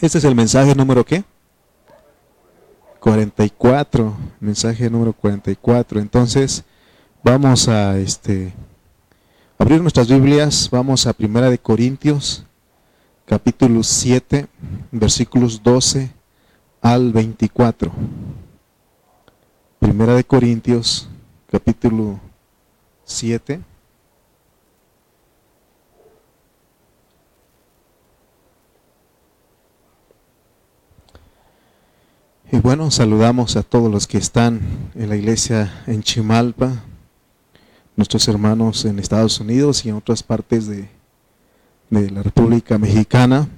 Este es el mensaje número qué? 44, mensaje número 44. Entonces, vamos a este abrir nuestras Biblias, vamos a Primera de Corintios, capítulo 7, versículos 12 al 24. Primera de Corintios, capítulo 7 Y bueno, saludamos a todos los que están en la iglesia en Chimalpa, nuestros hermanos en Estados Unidos y en otras partes de, la República Mexicana,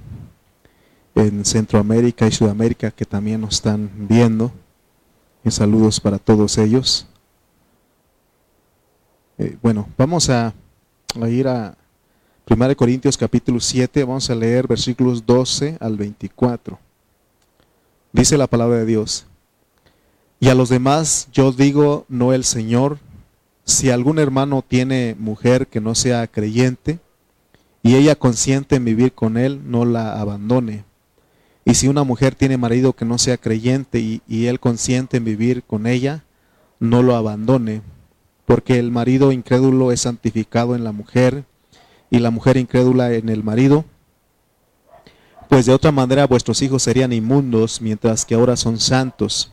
en Centroamérica y Sudamérica que también nos están viendo. Y saludos para todos ellos. Eh, bueno, vamos a, a, ir a 1 Corintios capítulo 7, vamos a leer versículos 12 al 24. Dice la palabra de Dios. Y a los demás yo digo, no el Señor, si algún hermano tiene mujer que no sea creyente, y ella consiente en vivir con él, no la abandone. Y si una mujer tiene marido que no sea creyente y, y, él consiente en vivir con ella, no lo abandone, porque el marido incrédulo es santificado en la mujer y la mujer incrédula en el marido, pues de otra manera vuestros hijos serían inmundos, mientras que ahora son santos.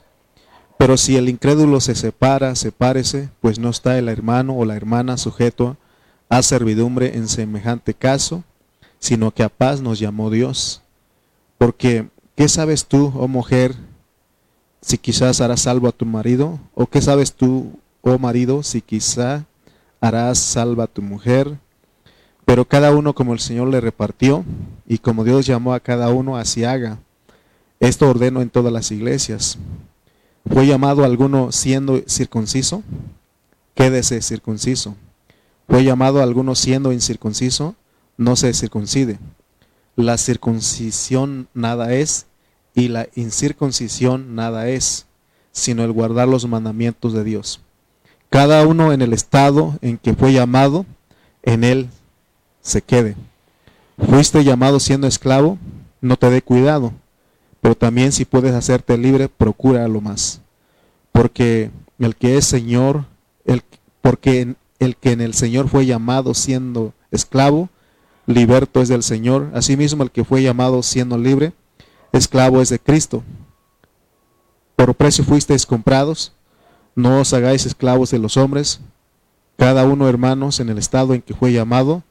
Pero si el incrédulo se separa, sepárese, pues no está el hermano o la hermana sujeto a servidumbre en semejante caso, sino que a paz nos llamó Dios. Porque, ¿qué sabes tú, oh mujer, si quizás harás salvo a tu marido? ¿O qué sabes tú, oh marido, si quizá harás salva a tu mujer? Pero cada uno como el Señor le repartió y como Dios llamó a cada uno, así haga. Esto ordeno en todas las iglesias. ¿Fue llamado alguno siendo circunciso? Quédese circunciso. ¿Fue llamado alguno siendo incircunciso? No se circuncide. La circuncisión nada es y la incircuncisión nada es, sino el guardar los mandamientos de Dios. Cada uno en el estado en que fue llamado, en él se quede. Fuiste llamado siendo esclavo, no te dé cuidado, pero también si puedes hacerte libre, procura lo más. Porque el que es Señor, el, porque el que en el Señor fue llamado siendo esclavo, liberto es del Señor. Asimismo, el que fue llamado siendo libre, esclavo es de Cristo. Por precio fuisteis comprados, no os hagáis esclavos de los hombres, cada uno hermanos en el estado en que fue llamado,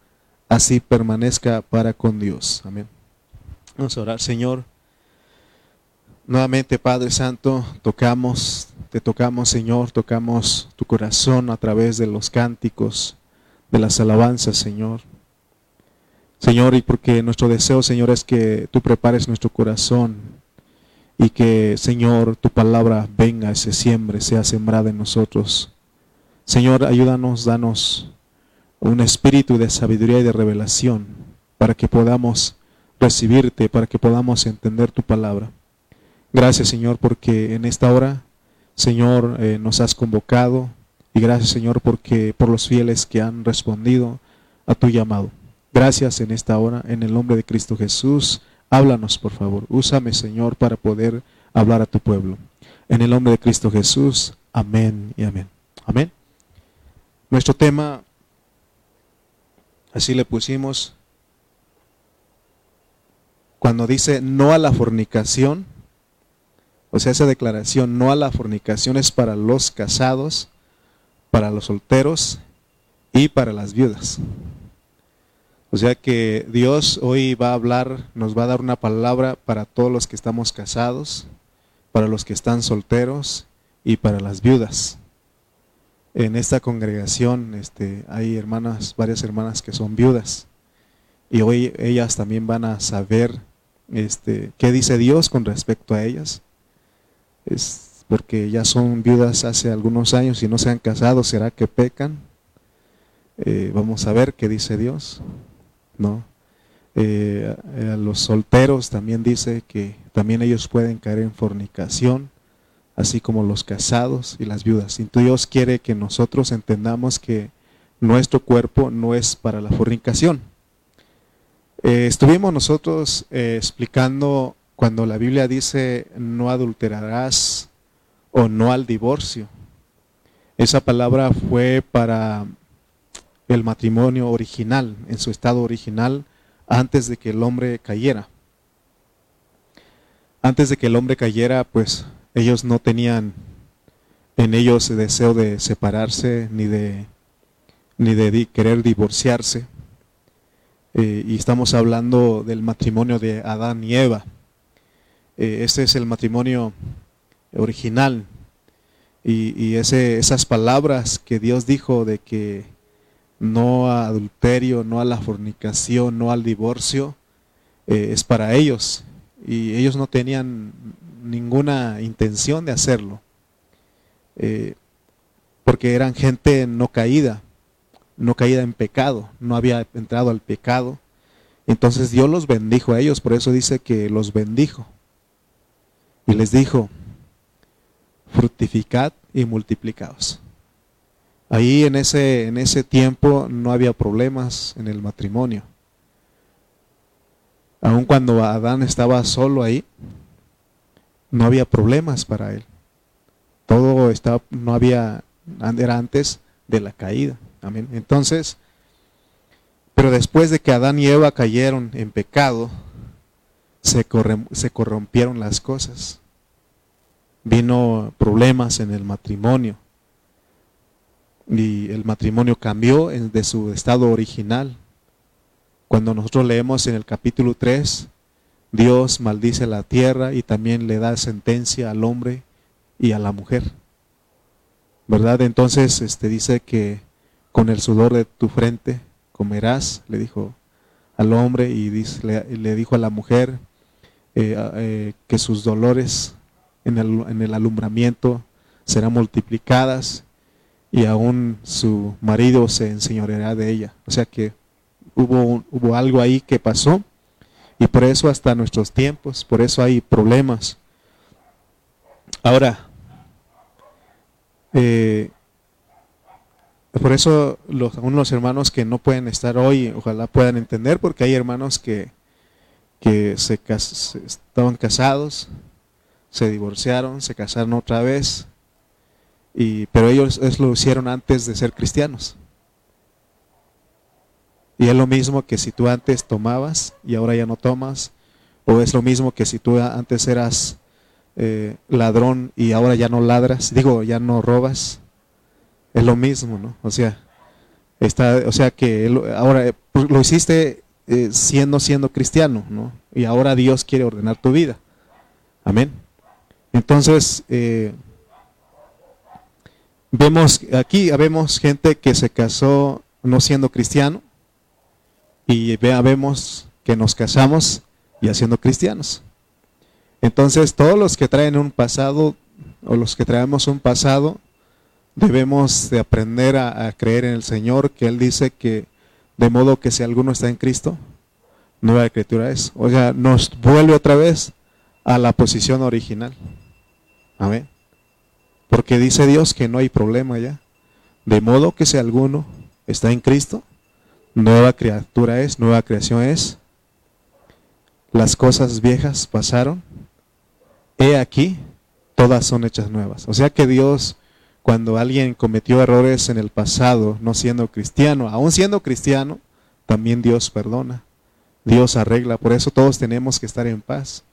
así permanezca para con Dios. Amén. Vamos a orar, Señor. Nuevamente, Padre Santo, tocamos, te tocamos, Señor, tocamos tu corazón a través de los cánticos, de las alabanzas, Señor. Señor, y porque nuestro deseo, Señor, es que tú prepares nuestro corazón y que, Señor, tu palabra venga, se siembre, sea sembrada en nosotros. Señor, ayúdanos, danos un espíritu de sabiduría y de revelación para que podamos recibirte, para que podamos entender tu palabra. Gracias Señor porque en esta hora, Señor, eh, nos has convocado y gracias Señor porque por los fieles que han respondido a tu llamado. Gracias en esta hora, en el nombre de Cristo Jesús. Háblanos, por favor. Úsame, Señor, para poder hablar a tu pueblo. En el nombre de Cristo Jesús. Amén y amén. Amén. Nuestro tema Así le pusimos. Cuando dice no a la fornicación, o sea, esa declaración no a la fornicación es para los casados, para los solteros y para las viudas. O sea que Dios hoy va a hablar, nos va a dar una palabra para todos los que estamos casados, para los que están solteros y para las viudas en esta congregación este, hay hermanas, varias hermanas que son viudas. Y hoy ellas también van a saber este, qué dice Dios con respecto a ellas. Es porque ya son viudas hace algunos años y no se han casado, ¿será que pecan? Eh, vamos a ver qué dice Dios. ¿no? Eh, a los solteros también dice que también ellos pueden caer en fornicación así como los casados y las viudas. Y Dios quiere que nosotros entendamos que nuestro cuerpo no es para la fornicación. Eh, estuvimos nosotros eh, explicando cuando la Biblia dice no adulterarás o no al divorcio, esa palabra fue para el matrimonio original, en su estado original, antes de que el hombre cayera. Antes de que el hombre cayera, pues ellos no tenían en ellos deseo de separarse ni de, ni de querer divorciarse. Eh, y estamos hablando del matrimonio de Adán y Eva. Eh, este es el matrimonio original. Y, ese, esas palabras que Dios dijo de que no a adulterio, no a la fornicación, no al divorcio, eh, es para ellos. Y ellos no tenían ninguna intención de hacerlo. Eh, porque eran gente no caída, no caída en pecado, no había entrado al pecado. Entonces Dios los bendijo a ellos, por eso dice que los bendijo. Y les dijo, fructificad y multiplicaos. Ahí en ese, en ese tiempo no había problemas en el matrimonio. Aun cuando Adán estaba solo ahí, no había problemas para él. Todo estaba, no había, era antes de la caída. Amén. Entonces, pero después de que Adán y Eva cayeron en pecado, se, se corrompieron las cosas. Vino problemas en el matrimonio. Y el matrimonio cambió de su estado original. Cuando nosotros leemos en el capítulo 3, Dios maldice la tierra y también le da sentencia al hombre y a la mujer. ¿Verdad? Entonces este, dice que con el sudor de tu frente comerás, le dijo al hombre y le, dijo a la mujer eh, eh, que sus dolores en el, en el alumbramiento serán multiplicadas y aún su marido se enseñoreará de ella. O sea que hubo, hubo algo ahí que pasó y por eso hasta nuestros tiempos, por eso hay problemas. Ahora, eh, por eso los, algunos hermanos que no pueden estar hoy, ojalá puedan entender, porque hay hermanos que, que se, estaban casados, se divorciaron, se casaron otra vez, y, pero ellos lo hicieron antes de ser cristianos. Y es lo mismo que si tú antes tomabas y ahora ya no tomas, o es lo mismo que si tú antes eras eh, ladrón y ahora ya no ladras, digo, ya no robas, es lo mismo, ¿no? O sea, está, o sea que ahora eh, pues, lo hiciste eh, siendo siendo cristiano, ¿no? Y ahora Dios quiere ordenar tu vida. Amén. Entonces, vemos aquí, vemos gente que se casó no siendo cristiano, y vemos que nos casamos y haciendo cristianos. Entonces, todos los que traen un pasado o los que traemos un pasado, debemos de aprender a, creer en el Señor, que Él dice que de modo que si alguno está en Cristo, nueva escritura es. O sea, nos vuelve otra vez a la posición original. Amén. Porque dice Dios que no hay problema ya. De modo que si alguno está en Cristo, nueva criatura es, nueva creación es. Las cosas viejas pasaron. He aquí, todas son hechas nuevas. O sea que Dios, cuando alguien cometió errores en el pasado, no siendo cristiano, aún siendo cristiano, también Dios perdona. Dios arregla. Por eso todos tenemos que estar en paz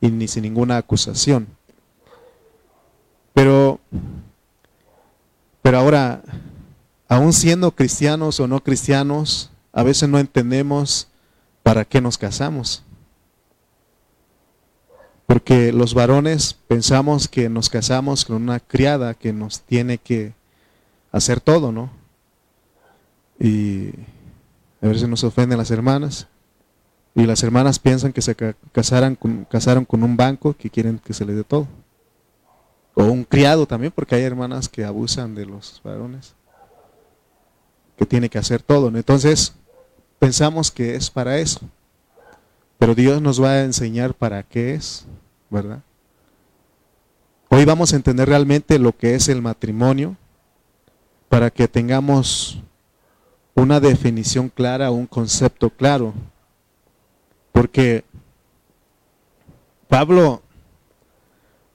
y ni sin ninguna acusación. Pero, pero ahora, aún siendo cristianos o no cristianos, a veces no entendemos para qué nos casamos. Porque los varones pensamos que nos casamos con una criada que nos tiene que hacer todo, ¿no? Y a veces nos ofenden las hermanas. Y las hermanas piensan que se casaran con, casaron con un banco que quieren que se les dé todo. O un criado también, porque hay hermanas que abusan de los varones que tiene que hacer todo. Entonces, pensamos que es para eso. Pero Dios nos va a enseñar para qué es, ¿verdad? Hoy vamos a entender realmente lo que es el matrimonio para que tengamos una definición clara, un concepto claro. Porque Pablo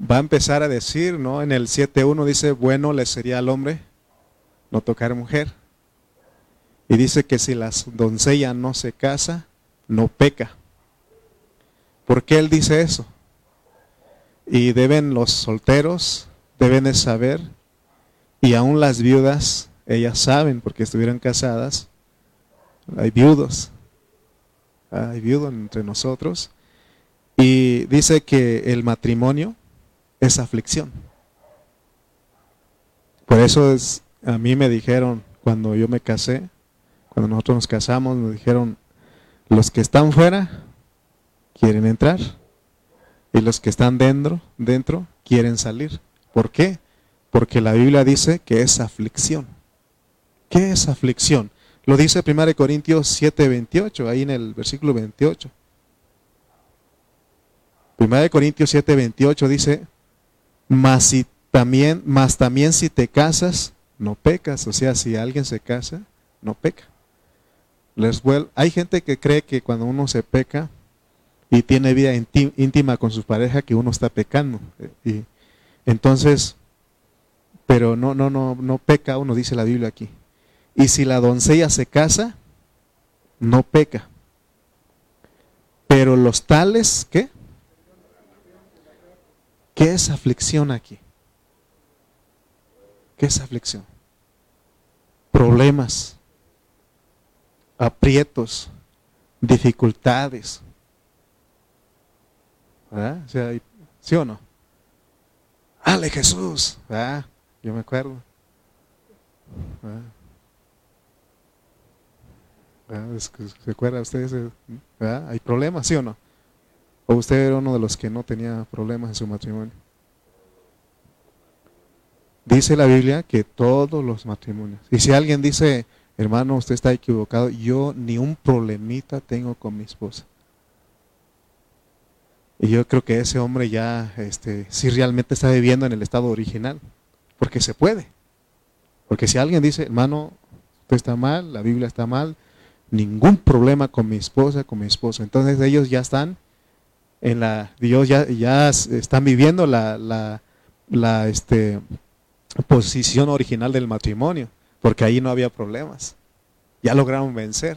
va a empezar a decir, ¿no? En el 7.1 dice, bueno le sería al hombre no tocar mujer. Y dice que si la doncella no se casa, no peca. ¿Por qué él dice eso? Y deben los solteros, deben de saber, y aún las viudas, ellas saben, porque estuvieron casadas, hay viudos, hay viudos entre nosotros, y dice que el matrimonio es aflicción. Por eso es, a mí me dijeron, cuando yo me casé, cuando nosotros nos casamos, nos dijeron, los que están fuera quieren entrar y los que están dentro, dentro quieren salir. ¿Por qué? Porque la Biblia dice que es aflicción. ¿Qué es aflicción? Lo dice 1 Corintios 7, 28, ahí en el versículo 28. 1 Corintios 7, 28 dice, mas, si también, mas también si te casas, no pecas. O sea, si alguien se casa, no peca. Les hay gente que cree que cuando uno se peca y tiene vida íntima con su pareja, que uno está pecando. Y entonces, pero no, no, no, no peca uno, dice la Biblia aquí. Y si la doncella se casa, no peca. Pero los tales, ¿qué? ¿Qué es aflicción aquí? ¿Qué es aflicción? Problemas, aprietos, dificultades. ¿Verdad? ¿Sí o no? ¡Ale Jesús! ¿verdad? Yo me acuerdo. ¿Se acuerda ustedes? ¿verdad? ¿Hay problemas, sí o no? ¿O usted era uno de los que no tenía problemas en su matrimonio? Dice la Biblia que todos los matrimonios. Y si alguien dice, hermano, usted está equivocado, yo ni un problemita tengo con mi esposa. Y yo creo que ese hombre ya, este, si realmente está viviendo en el estado original, porque se puede. Porque si alguien dice, hermano, usted está mal, la Biblia está mal, ningún problema con mi esposa, con mi esposo. Entonces ellos ya están en la, Dios ya, ya están viviendo la, la, la este, posición original del matrimonio, porque ahí no había problemas. Ya lograron vencer.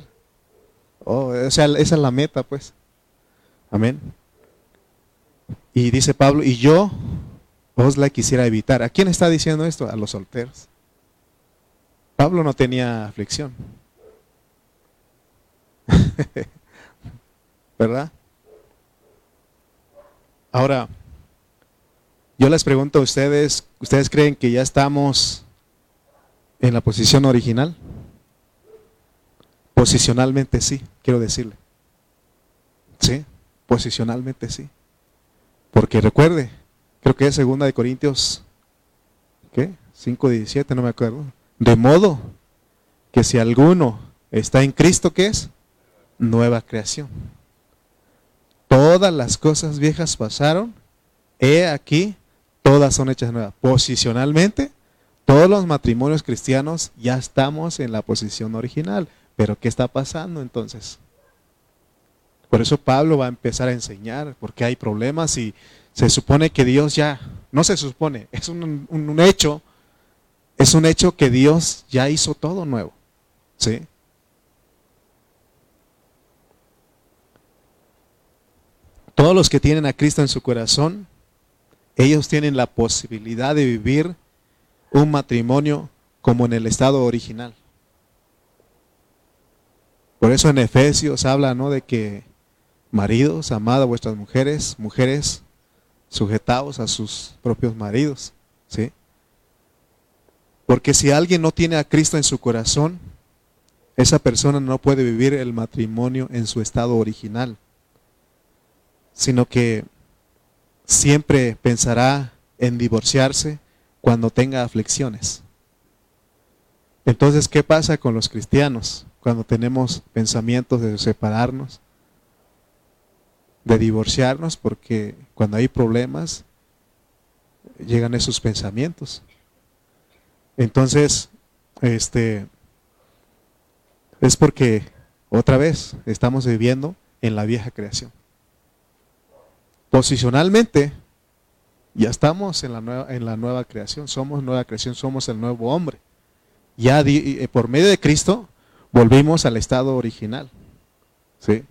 Oh, o sea, esa es la meta, pues. Amén. Y dice Pablo, y yo os la quisiera evitar. ¿A quién está diciendo esto? A los solteros. Pablo no tenía aflicción. ¿Verdad? Ahora, yo les pregunto a ustedes, ¿ustedes creen que ya estamos en la posición original? Posicionalmente sí, quiero decirle. Sí, posicionalmente sí. Porque recuerde, creo que es segunda de Corintios, ¿qué? 5.17, no me acuerdo. De modo que si alguno está en Cristo, ¿qué es? Nueva creación. Todas las cosas viejas pasaron, he aquí, todas son hechas nuevas. Posicionalmente, todos los matrimonios cristianos ya estamos en la posición original. Pero ¿qué está pasando entonces? Por eso Pablo va a empezar a enseñar, porque hay problemas y se supone que Dios ya, no se supone, es un, un hecho, es un hecho que Dios ya hizo todo nuevo. ¿Sí? Todos los que tienen a Cristo en su corazón ellos tienen la posibilidad de vivir un matrimonio como en el estado original. Por eso en Efesios habla ¿no? de que maridos, amad a vuestras mujeres, mujeres, sujetaos a sus propios maridos. ¿sí? Porque si alguien no tiene a Cristo en su corazón, esa persona no puede vivir el matrimonio en su estado original, sino que siempre pensará en divorciarse cuando tenga aflicciones. Entonces, ¿qué pasa con los cristianos cuando tenemos pensamientos de separarnos, de divorciarnos? Porque cuando hay problemas, llegan esos pensamientos. Entonces, este, es porque otra vez estamos viviendo en la vieja creación. posicionalmente ya estamos en la nueva, en la nueva creación, somos nueva creación, somos el nuevo hombre. Ya eh, por medio de Cristo volvimos al estado original. ¿Sí?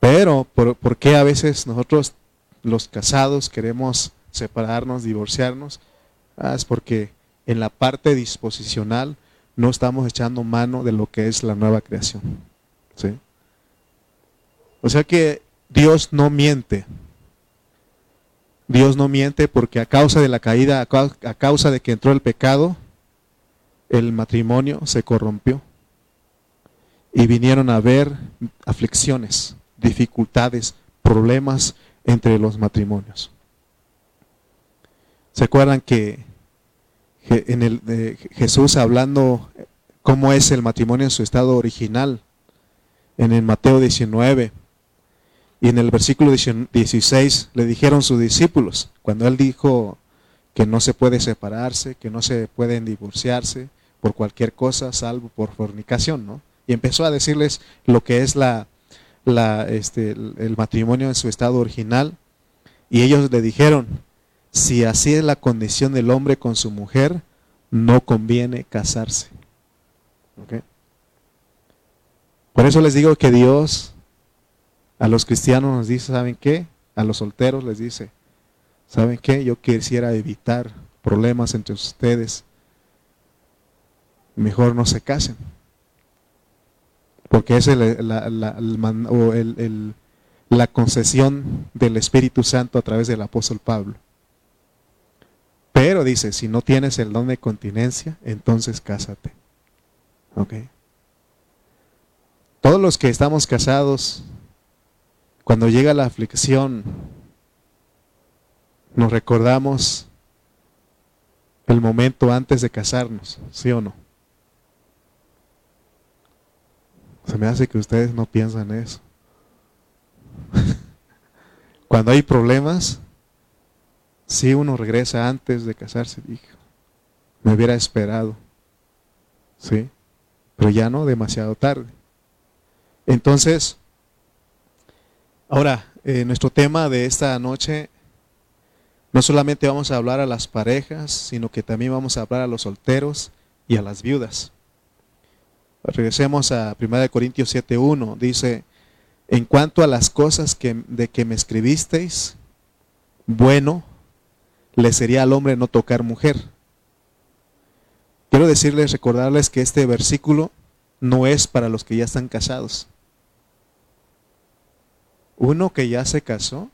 Pero, ¿por, ¿por, qué a veces nosotros los casados queremos separarnos, divorciarnos? Ah, es porque en la parte disposicional no estamos echando mano de lo que es la nueva creación. ¿Sí? O sea que Dios no miente. Dios no miente porque a causa de la caída, a causa de que entró el pecado, el matrimonio se corrompió. Y vinieron a haber aflicciones, dificultades, problemas entre los matrimonios. ¿Se acuerdan que en el, Jesús hablando cómo es el matrimonio en su estado original? En el Mateo 19, y en el versículo 16 le dijeron sus discípulos, cuando él dijo que no se puede separarse, que no se pueden divorciarse por cualquier cosa, salvo por fornicación, ¿no? Y empezó a decirles lo que es la, este, el matrimonio en su estado original. Y ellos le dijeron, si así es la condición del hombre con su mujer, no conviene casarse. Por eso les digo que Dios a los cristianos nos dice, ¿saben qué? A los solteros les dice, ¿saben qué? Yo quisiera evitar problemas entre ustedes. Mejor no se casen. Porque es la, concesión del Espíritu Santo a través del apóstol Pablo. Pero dice, si no tienes el don de continencia, entonces cásate. Todos los que estamos casados cuando llega la aflicción, nos recordamos el momento antes de casarnos, ¿sí o no? Se me hace que ustedes no piensan eso. Cuando hay problemas, si uno regresa antes de casarse, dijo, me hubiera esperado, ¿sí? Pero ya no demasiado tarde. Entonces, Ahora, eh, nuestro tema de esta noche, no solamente vamos a hablar a las parejas, sino que también vamos a hablar a los solteros y a las viudas. Regresemos a 1 Corintios 7.1, dice, en cuanto a las cosas que, de que me escribisteis, bueno le sería al hombre no tocar mujer. Quiero decirles, recordarles que este versículo no es para los que ya están casados. Uno que ya se casó,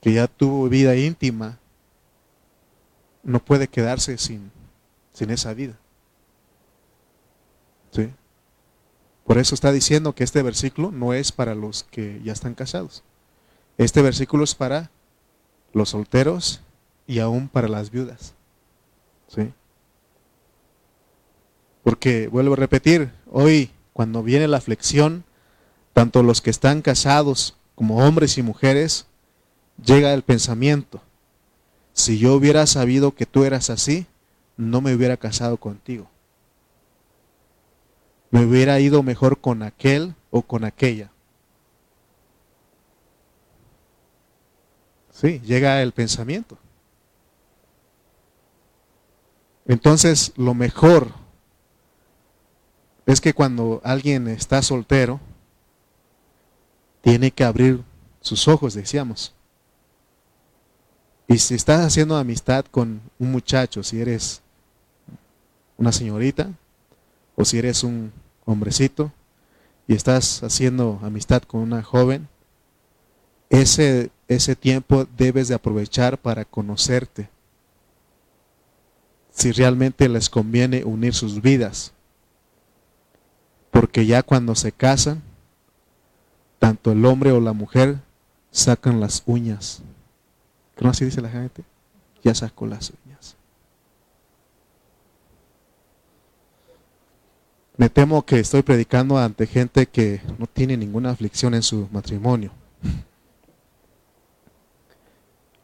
que ya tuvo vida íntima, no puede quedarse sin, sin esa vida. ¿Sí? Por eso está diciendo que este versículo no es para los que ya están casados. Este versículo es para los solteros y aún para las viudas. ¿Sí? Porque, vuelvo a repetir, hoy cuando viene la aflicción, tanto los que están casados como hombres y mujeres, llega el pensamiento, si yo hubiera sabido que tú eras así, no me hubiera casado contigo. Me hubiera ido mejor con aquel o con aquella. Sí, llega el pensamiento. Entonces, lo mejor es que cuando alguien está soltero, tiene que abrir sus ojos, decíamos. Y si estás haciendo amistad con un muchacho, si eres una señorita o si eres un hombrecito y estás haciendo amistad con una joven, ese, ese tiempo debes de aprovechar para conocerte. Si realmente les conviene unir sus vidas. Porque ya cuando se casan, tanto el hombre o la mujer sacan las uñas. ¿No así dice la gente? Ya sacó las uñas. Me temo que estoy predicando ante gente que no tiene ninguna aflicción en su matrimonio.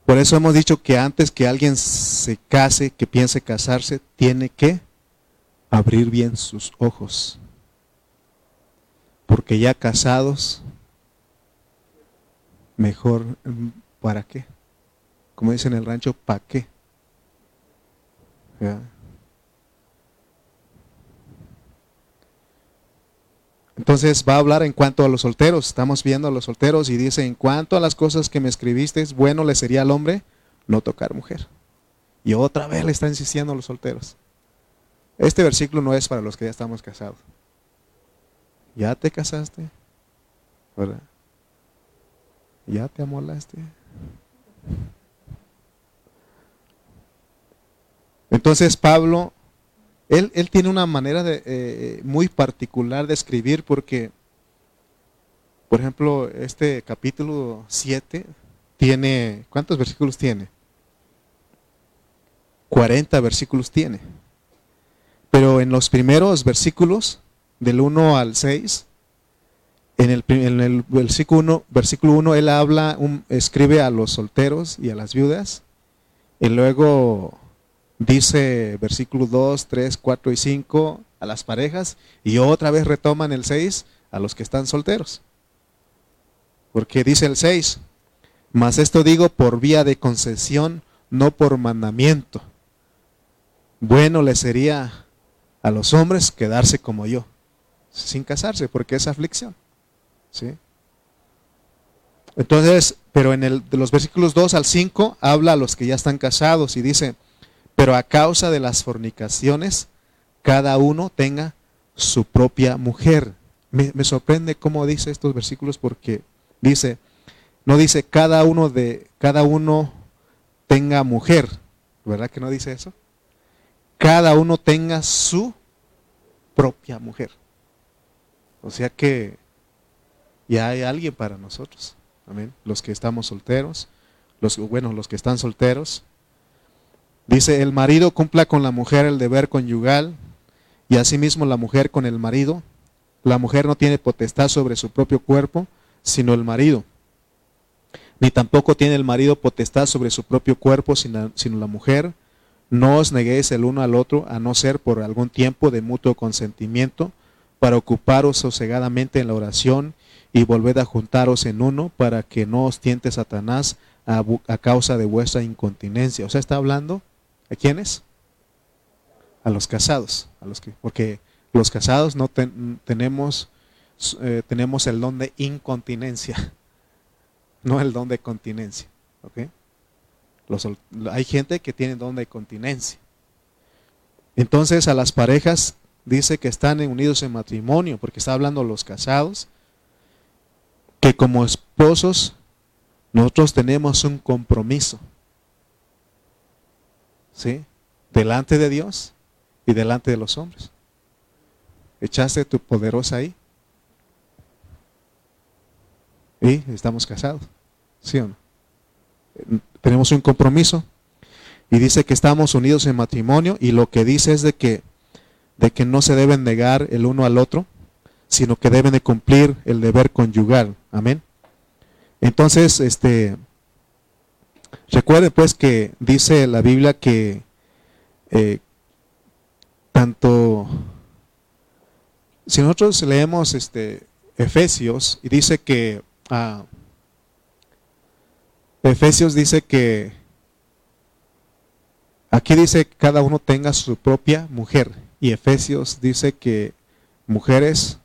Por eso hemos dicho que antes que alguien se case, que piense casarse, tiene que abrir bien sus ojos. Porque ya casados mejor, mm, ¿para qué? Como dicen en el rancho, ¿para qué? Entonces va a hablar en cuanto a los solteros. Estamos viendo a los solteros y dice, en cuanto a las cosas que me escribiste, bueno le sería al hombre no tocar mujer. Y otra vez le está insistiendo a los solteros. Este versículo no es para los que ya estamos casados. ¿Ya te casaste? ¿Verdad? ¿Ya te amolaste? Entonces Pablo él, tiene una manera de, eh, muy particular de escribir porque, por ejemplo, este capítulo 7 tiene, ¿cuántos versículos tiene? 40 versículos tiene. Pero en los primeros versículos, del 1 al 6, en el, en el versículo, 1, versículo 1 él habla, escribe a los solteros y a las viudas, y luego dice versículo 2, 3, 4 y 5 a las parejas y otra vez retoman el 6 a los que están solteros. Porque dice el 6, mas esto digo por vía de concesión, no por mandamiento. Bueno le sería a los hombres quedarse como yo, sin casarse, porque es aflicción. ¿Sí? Entonces, pero en el, de los versículos 2 al 5 habla a los que ya están casados y dice, pero a causa de las fornicaciones, cada uno tenga su propia mujer. Me, sorprende cómo dice estos versículos porque dice, no dice cada uno de cada uno tenga mujer, ¿verdad que no dice eso? Cada uno tenga su propia mujer. O sea que ya hay alguien para nosotros. Amén. Los que estamos solteros, los bueno, los que están solteros, Dice, el marido cumpla con la mujer el deber conyugal y asimismo la mujer con el marido. La mujer no tiene potestad sobre su propio cuerpo, sino el marido. Ni tampoco tiene el marido potestad sobre su propio cuerpo, sino, la mujer. No os neguéis el uno al otro, a no ser por algún tiempo de mutuo consentimiento, para ocuparos sosegadamente en la oración y volved a juntaros en uno, para que no os tiente Satanás a, causa de vuestra incontinencia. O sea, está hablando ¿A quiénes? A los casados, a los que, porque los casados no tenemos, eh, tenemos el don de incontinencia, no el don de continencia. hay gente que tiene don de continencia. Entonces a las parejas dice que están unidos en matrimonio, porque está hablando los casados, que como esposos nosotros tenemos un compromiso. ¿sí? Delante de Dios y delante de los hombres. Echaste tu poderosa ahí. Y estamos casados. ¿Sí o no? Tenemos un compromiso. Y dice que estamos unidos en matrimonio. Y lo que dice es de que, de que no se deben negar el uno al otro, sino que deben de cumplir el deber conyugal. Amén. Entonces, este, Recuerde pues que dice la Biblia que eh, tanto, si nosotros leemos este, Efesios y dice que, ah, Efesios dice que, aquí dice que cada uno tenga su propia mujer y Efesios dice que mujeres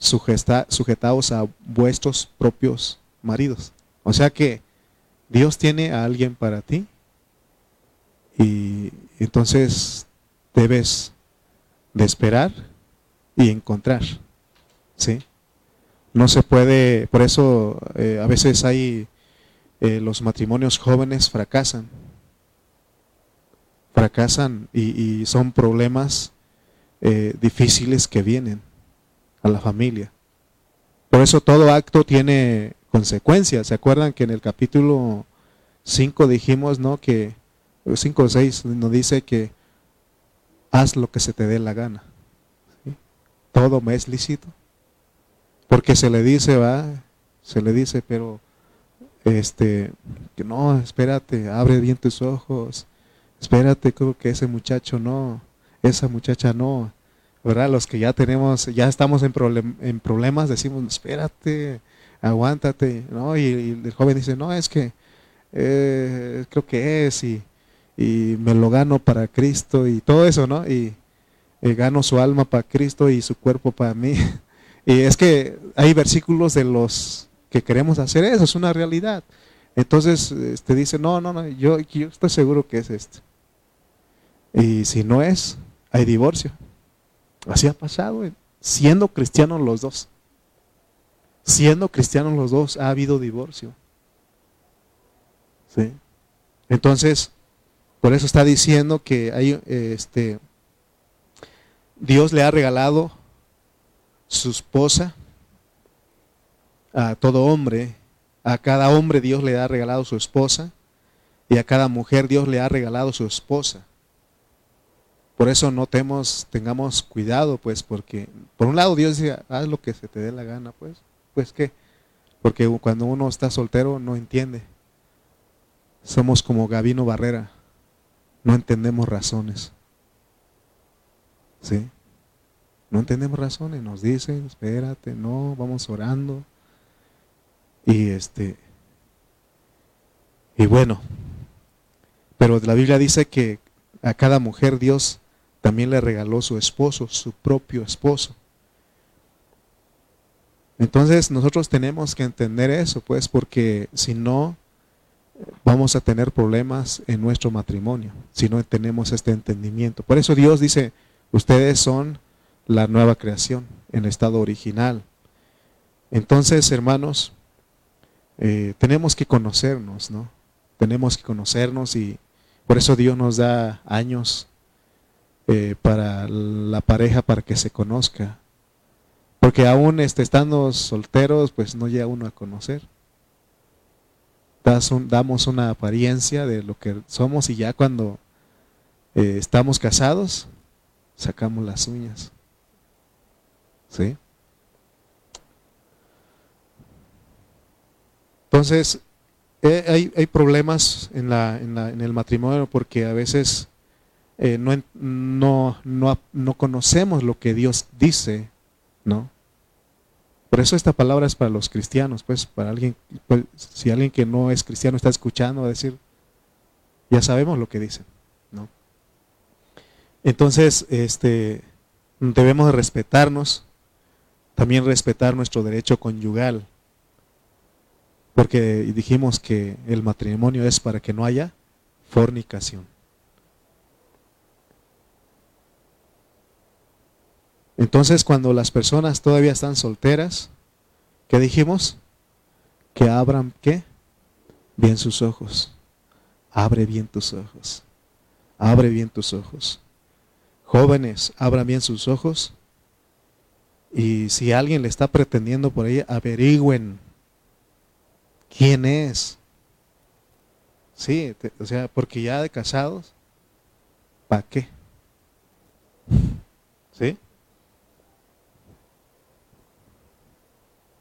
sujetados a vuestros propios maridos. O sea que Dios tiene a alguien para ti y entonces debes de esperar y encontrar. ¿sí? No se puede, por eso eh, a veces hay eh, los matrimonios jóvenes fracasan. Fracasan y, son problemas eh, difíciles que vienen a la familia. Por eso todo acto tiene consecuencias. ¿Se acuerdan que en el capítulo 5 dijimos, ¿no? Que 5 o 6 nos dice que haz lo que se te dé la gana. Todo me es lícito. Porque se le dice, va, se le dice, pero este, que no, espérate, abre bien tus ojos. Espérate, creo que ese muchacho no, esa muchacha no. ¿Verdad? Los que ya tenemos, ya estamos en, en problemas, decimos, espérate, aguántate, ¿no? Y, el joven dice, no, es que eh, creo que es y, y, me lo gano para Cristo y todo eso, ¿no? Y, gano su alma para Cristo y su cuerpo para mí. y es que hay versículos de los que queremos hacer eso, es una realidad. Entonces te este, dice, no, no, no, yo, yo estoy seguro que es este. Y si no es, hay divorcio. Así ha pasado, siendo cristianos los dos. Siendo cristianos los dos, ha habido divorcio. ¿Sí? Entonces, por eso está diciendo que hay, este, Dios le ha regalado su esposa a todo hombre. A cada hombre Dios le ha regalado su esposa y a cada mujer Dios le ha regalado su esposa. Por eso no tengamos cuidado, pues, porque por un lado Dios dice, haz lo que se te dé la gana, pues. Pues qué, porque cuando uno está soltero no entiende. Somos como Gavino Barrera, no entendemos razones. ¿Sí? No entendemos razones, nos dicen, espérate, no, vamos orando. Y este y bueno, pero la Biblia dice que a cada mujer Dios también le regaló su esposo, su propio esposo. Entonces nosotros tenemos que entender eso, pues, porque si no, vamos a tener problemas en nuestro matrimonio, si no tenemos este entendimiento. Por eso Dios dice, ustedes son la nueva creación en estado original. Entonces, hermanos, eh, tenemos que conocernos, ¿no? Tenemos que conocernos y por eso Dios nos da años eh, para la pareja para que se conozca. Porque aún este, estando solteros, pues no llega uno a conocer. damos una apariencia de lo que somos y ya cuando eh, estamos casados, sacamos las uñas. ¿Sí? Entonces, eh, hay, hay, problemas en, la, en, la, en el matrimonio porque a veces eh, no, no, no, no, conocemos lo que Dios dice, ¿no? Por eso esta palabra es para los cristianos, pues para alguien, pues, si alguien que no es cristiano está escuchando, a decir, ya sabemos lo que dice, ¿no? Entonces, este, debemos de respetarnos, también respetar nuestro derecho conyugal, porque dijimos que el matrimonio es para que no haya fornicación. Entonces, cuando las personas todavía están solteras, ¿qué dijimos? Que abran, ¿qué? Bien sus ojos. Abre bien tus ojos. Abre bien tus ojos. Jóvenes, abran bien sus ojos. Y si alguien le está pretendiendo por ahí, averigüen quién es. Sí, o sea, porque ya de casados, ¿para qué? ¿Sí?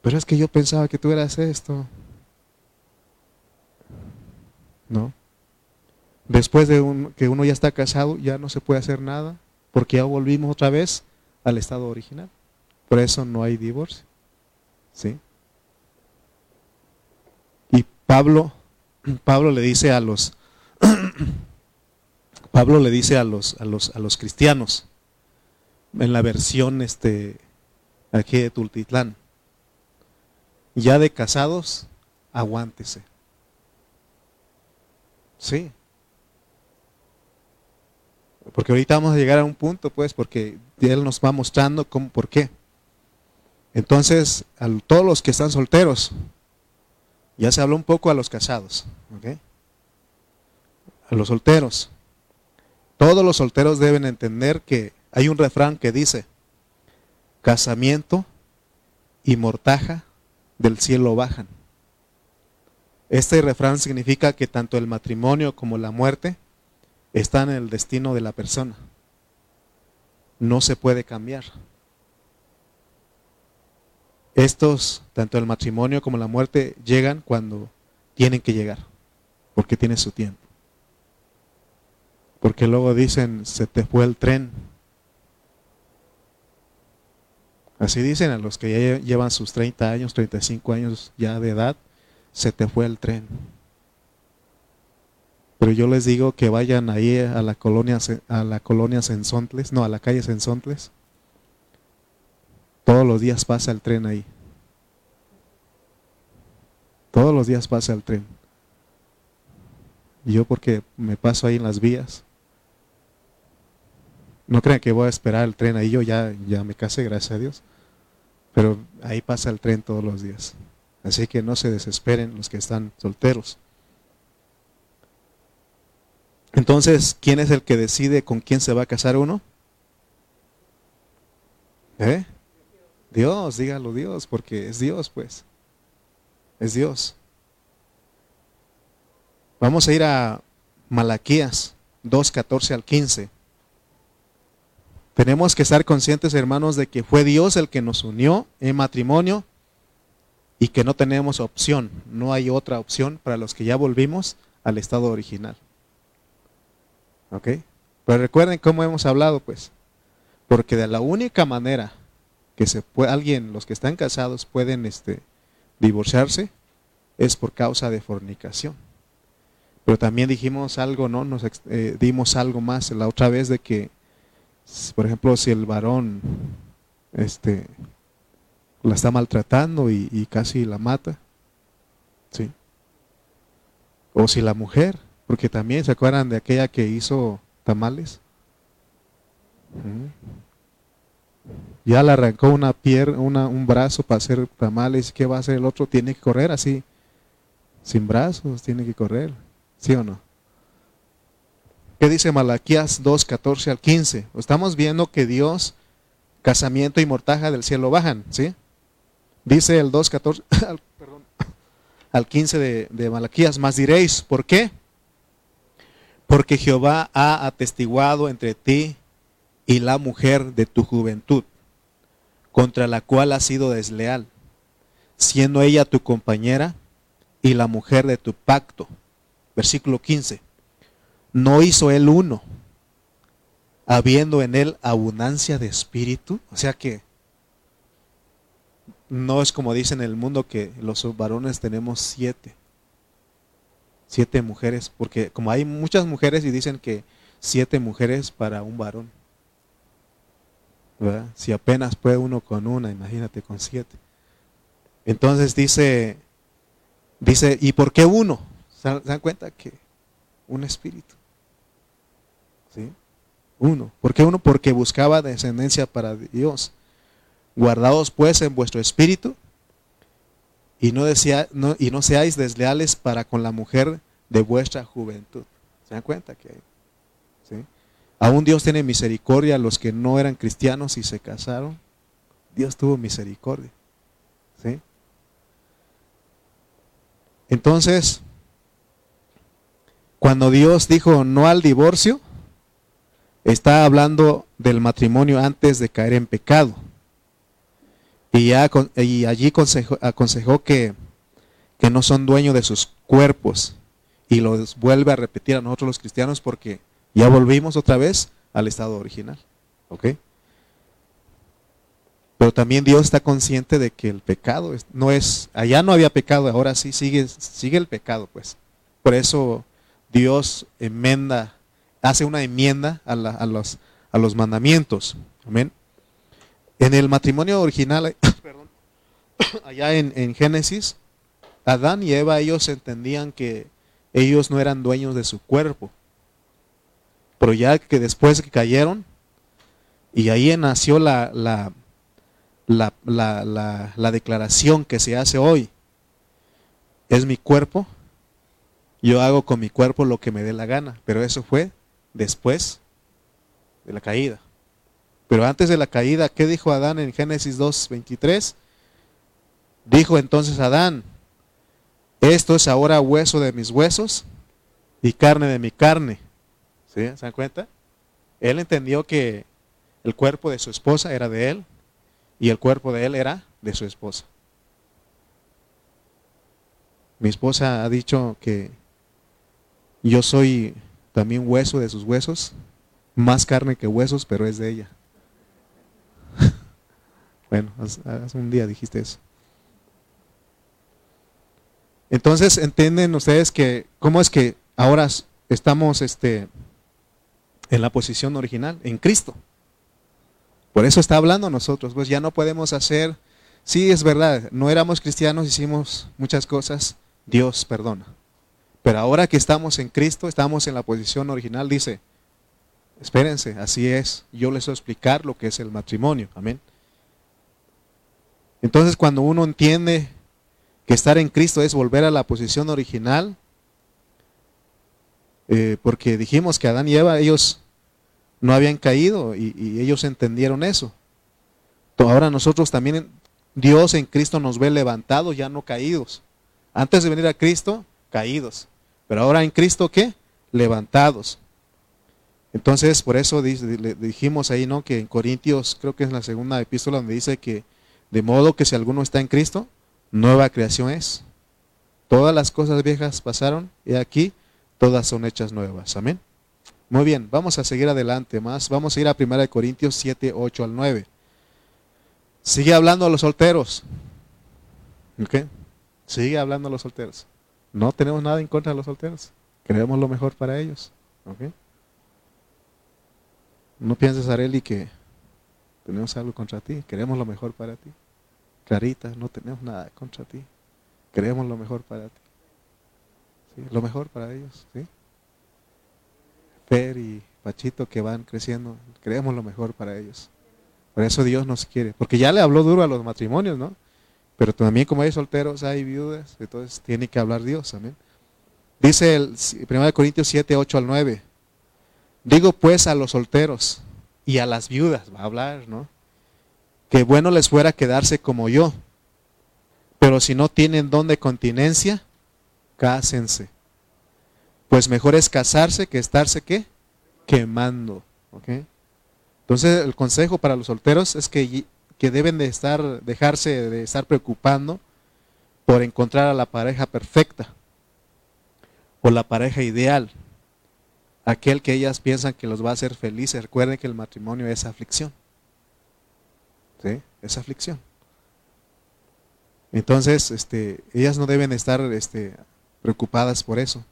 Pero es que yo pensaba que tú eras esto. ¿No? Después de que uno ya está casado, ya no se puede hacer nada, porque ya volvimos otra vez al estado original. Por eso no hay divorcio. ¿Sí? Y Pablo, Pablo le dice a los, Pablo le dice a los, a los, a los cristianos, en la versión este, aquí de Tultitlán, ya de casados, aguántese. Sí. Porque ahorita vamos a llegar a un punto, pues, porque Él nos va mostrando cómo, por qué. Entonces, a todos los que están solteros, ya se habló un poco a los casados, ¿ok? A los solteros. Todos los solteros deben entender que hay un refrán que dice, casamiento y mortaja del cielo bajan. Este refrán significa que tanto el matrimonio como la muerte están en el destino de la persona. No se puede cambiar. Estos, tanto el matrimonio como la muerte, llegan cuando tienen que llegar, porque tiene su tiempo. Porque luego dicen, se te fue el tren. Así dicen a los que ya llevan sus 30 años, 35 años ya de edad, se te fue el tren. Pero yo les digo que vayan ahí a la colonia, a la colonia Sensontles, no, a la calle Sensontles. Todos los días pasa el tren ahí. Todos los días pasa el tren. Yo porque me paso ahí en las vías. No crean que voy a esperar el tren ahí, yo ya, ya me casé, gracias a Dios. Pero ahí pasa el tren todos los días. Así que no se desesperen los que están solteros. Entonces, ¿quién es el que decide con quién se va a casar uno? ¿Eh? Dios, dígalo Dios, porque es Dios, pues. Es Dios. Vamos a ir a Malaquías 2, 14 al 15. Tenemos que estar conscientes, hermanos, de que fue Dios el que nos unió en matrimonio y que no tenemos opción, no hay otra opción para los que ya volvimos al estado original. ¿Ok? Pero recuerden cómo hemos hablado, pues. Porque de la única manera que se puede, alguien, los que están casados, pueden este, divorciarse, es por causa de fornicación. Pero también dijimos algo, ¿no? Nos eh, dimos algo más la otra vez de que, por ejemplo, si el varón este, la está maltratando y, casi la mata, ¿sí? O si la mujer porque también se acuerdan de aquella que hizo tamales. Ya le arrancó una pierna, un brazo para hacer tamales. ¿Qué va a hacer el otro? Tiene que correr así, sin brazos, tiene que correr. ¿Sí o no? ¿Qué dice Malaquías 2, 14 al 15? Estamos viendo que Dios, casamiento y mortaja del cielo bajan, ¿sí? Dice el 2, 14, perdón, al 15 de, de Malaquías, más diréis, ¿por qué? porque Jehová ha atestiguado entre ti y la mujer de tu juventud, contra la cual has sido desleal, siendo ella tu compañera y la mujer de tu pacto. Versículo 15. No hizo él uno, habiendo en él abundancia de espíritu. O sea que no es como dicen en el mundo que los varones tenemos siete siete mujeres, porque como hay muchas mujeres y dicen que siete mujeres para un varón. Si apenas puede uno con una, imagínate con siete. Entonces dice, dice, ¿y por qué uno? ¿Se dan cuenta que un espíritu? ¿Sí? Uno. ¿Por qué uno? Porque buscaba descendencia para Dios. Guardaos pues en vuestro espíritu y no, y no seáis desleales para con la mujer de vuestra juventud. ¿Se dan cuenta que ¿sí? Aún Dios tiene misericordia a los que no eran cristianos y se casaron. Dios tuvo misericordia. ¿sí? Entonces, cuando Dios dijo no al divorcio, está hablando del matrimonio antes de caer en pecado. Y, allí aconsejó, que, no son dueños de sus cuerpos. Y lo vuelve a repetir a nosotros los cristianos porque ya volvimos otra vez al estado original. ¿Ok? Pero también Dios está consciente de que el pecado no es, allá no había pecado, ahora sí sigue, sigue el pecado, pues. Por eso Dios enmenda, hace una enmienda a, a, los, a los mandamientos. Amén. En el matrimonio original, allá en, Génesis, Adán y Eva, ellos entendían que ellos no eran dueños de su cuerpo. Pero ya que después que cayeron, y ahí nació la, la, la, la, declaración que se hace hoy. Es mi cuerpo, yo hago con mi cuerpo lo que me dé la gana. Pero eso fue después de la caída. Pero antes de la caída, ¿qué dijo Adán en Génesis 2.23? Dijo entonces Adán, esto es ahora hueso de mis huesos y carne de mi carne. ¿Se dan cuenta? Él entendió que el cuerpo de su esposa era de él y el cuerpo de él era de su esposa. Mi esposa ha dicho que yo soy también hueso de sus huesos, más carne que huesos, pero es de ella. Bueno, hace un día dijiste eso. Entonces, entienden ustedes que cómo es que ahora estamos este, en la posición original, en Cristo. Por eso está hablando nosotros, pues ya no podemos hacer, sí es verdad, no éramos cristianos, hicimos muchas cosas, Dios perdona. Pero ahora que estamos en Cristo, estamos en la posición original, dice, espérense, así es, yo les voy a explicar lo que es el matrimonio, amén. Entonces cuando uno entiende que estar en Cristo es volver a la posición original, eh, porque dijimos que Adán y Eva, ellos no habían caído y, y, ellos entendieron eso. Ahora nosotros también, Dios en Cristo nos ve levantados, ya no caídos. Antes de venir a Cristo, caídos. Pero ahora en Cristo, ¿qué? Levantados. Entonces, por eso dijimos ahí, ¿no? Que en Corintios, creo que es la segunda epístola donde dice que de modo que si alguno está en Cristo, nueva creación es. Todas las cosas viejas pasaron y aquí todas son hechas nuevas. Amén. Muy bien, vamos a seguir adelante más. Vamos a ir a 1 Corintios 7, 8 al 9. Sigue hablando a los solteros. ¿Ok? Sigue hablando a los solteros. No tenemos nada en contra de los solteros. Queremos lo mejor para ellos. No pienses, Areli, que tenemos algo contra ti. Queremos lo mejor para ti. Clarita, no tenemos nada contra ti. Queremos lo mejor para ti. ¿Sí? Lo mejor para ellos. ¿sí? Fer y Pachito que van creciendo, queremos lo mejor para ellos. Por eso Dios nos quiere. Porque ya le habló duro a los matrimonios, ¿no? Pero también como hay solteros, hay viudas, entonces tiene que hablar Dios. Amén. Dice el 1 Corintios 7, 8 al 9. Digo pues a los solteros y a las viudas, va a hablar, ¿no? que bueno les fuera quedarse como yo. Pero si no tienen don de continencia, cásense. Pues mejor es casarse que estarse qué? Quemando. Entonces el consejo para los solteros es que, que deben de estar, dejarse de estar preocupando por encontrar a la pareja perfecta o la pareja ideal, aquel que ellas piensan que los va a hacer felices. Recuerden que el matrimonio es aflicción. ¿sí? Es aflicción. Entonces, este, ellas no deben estar este, preocupadas por eso.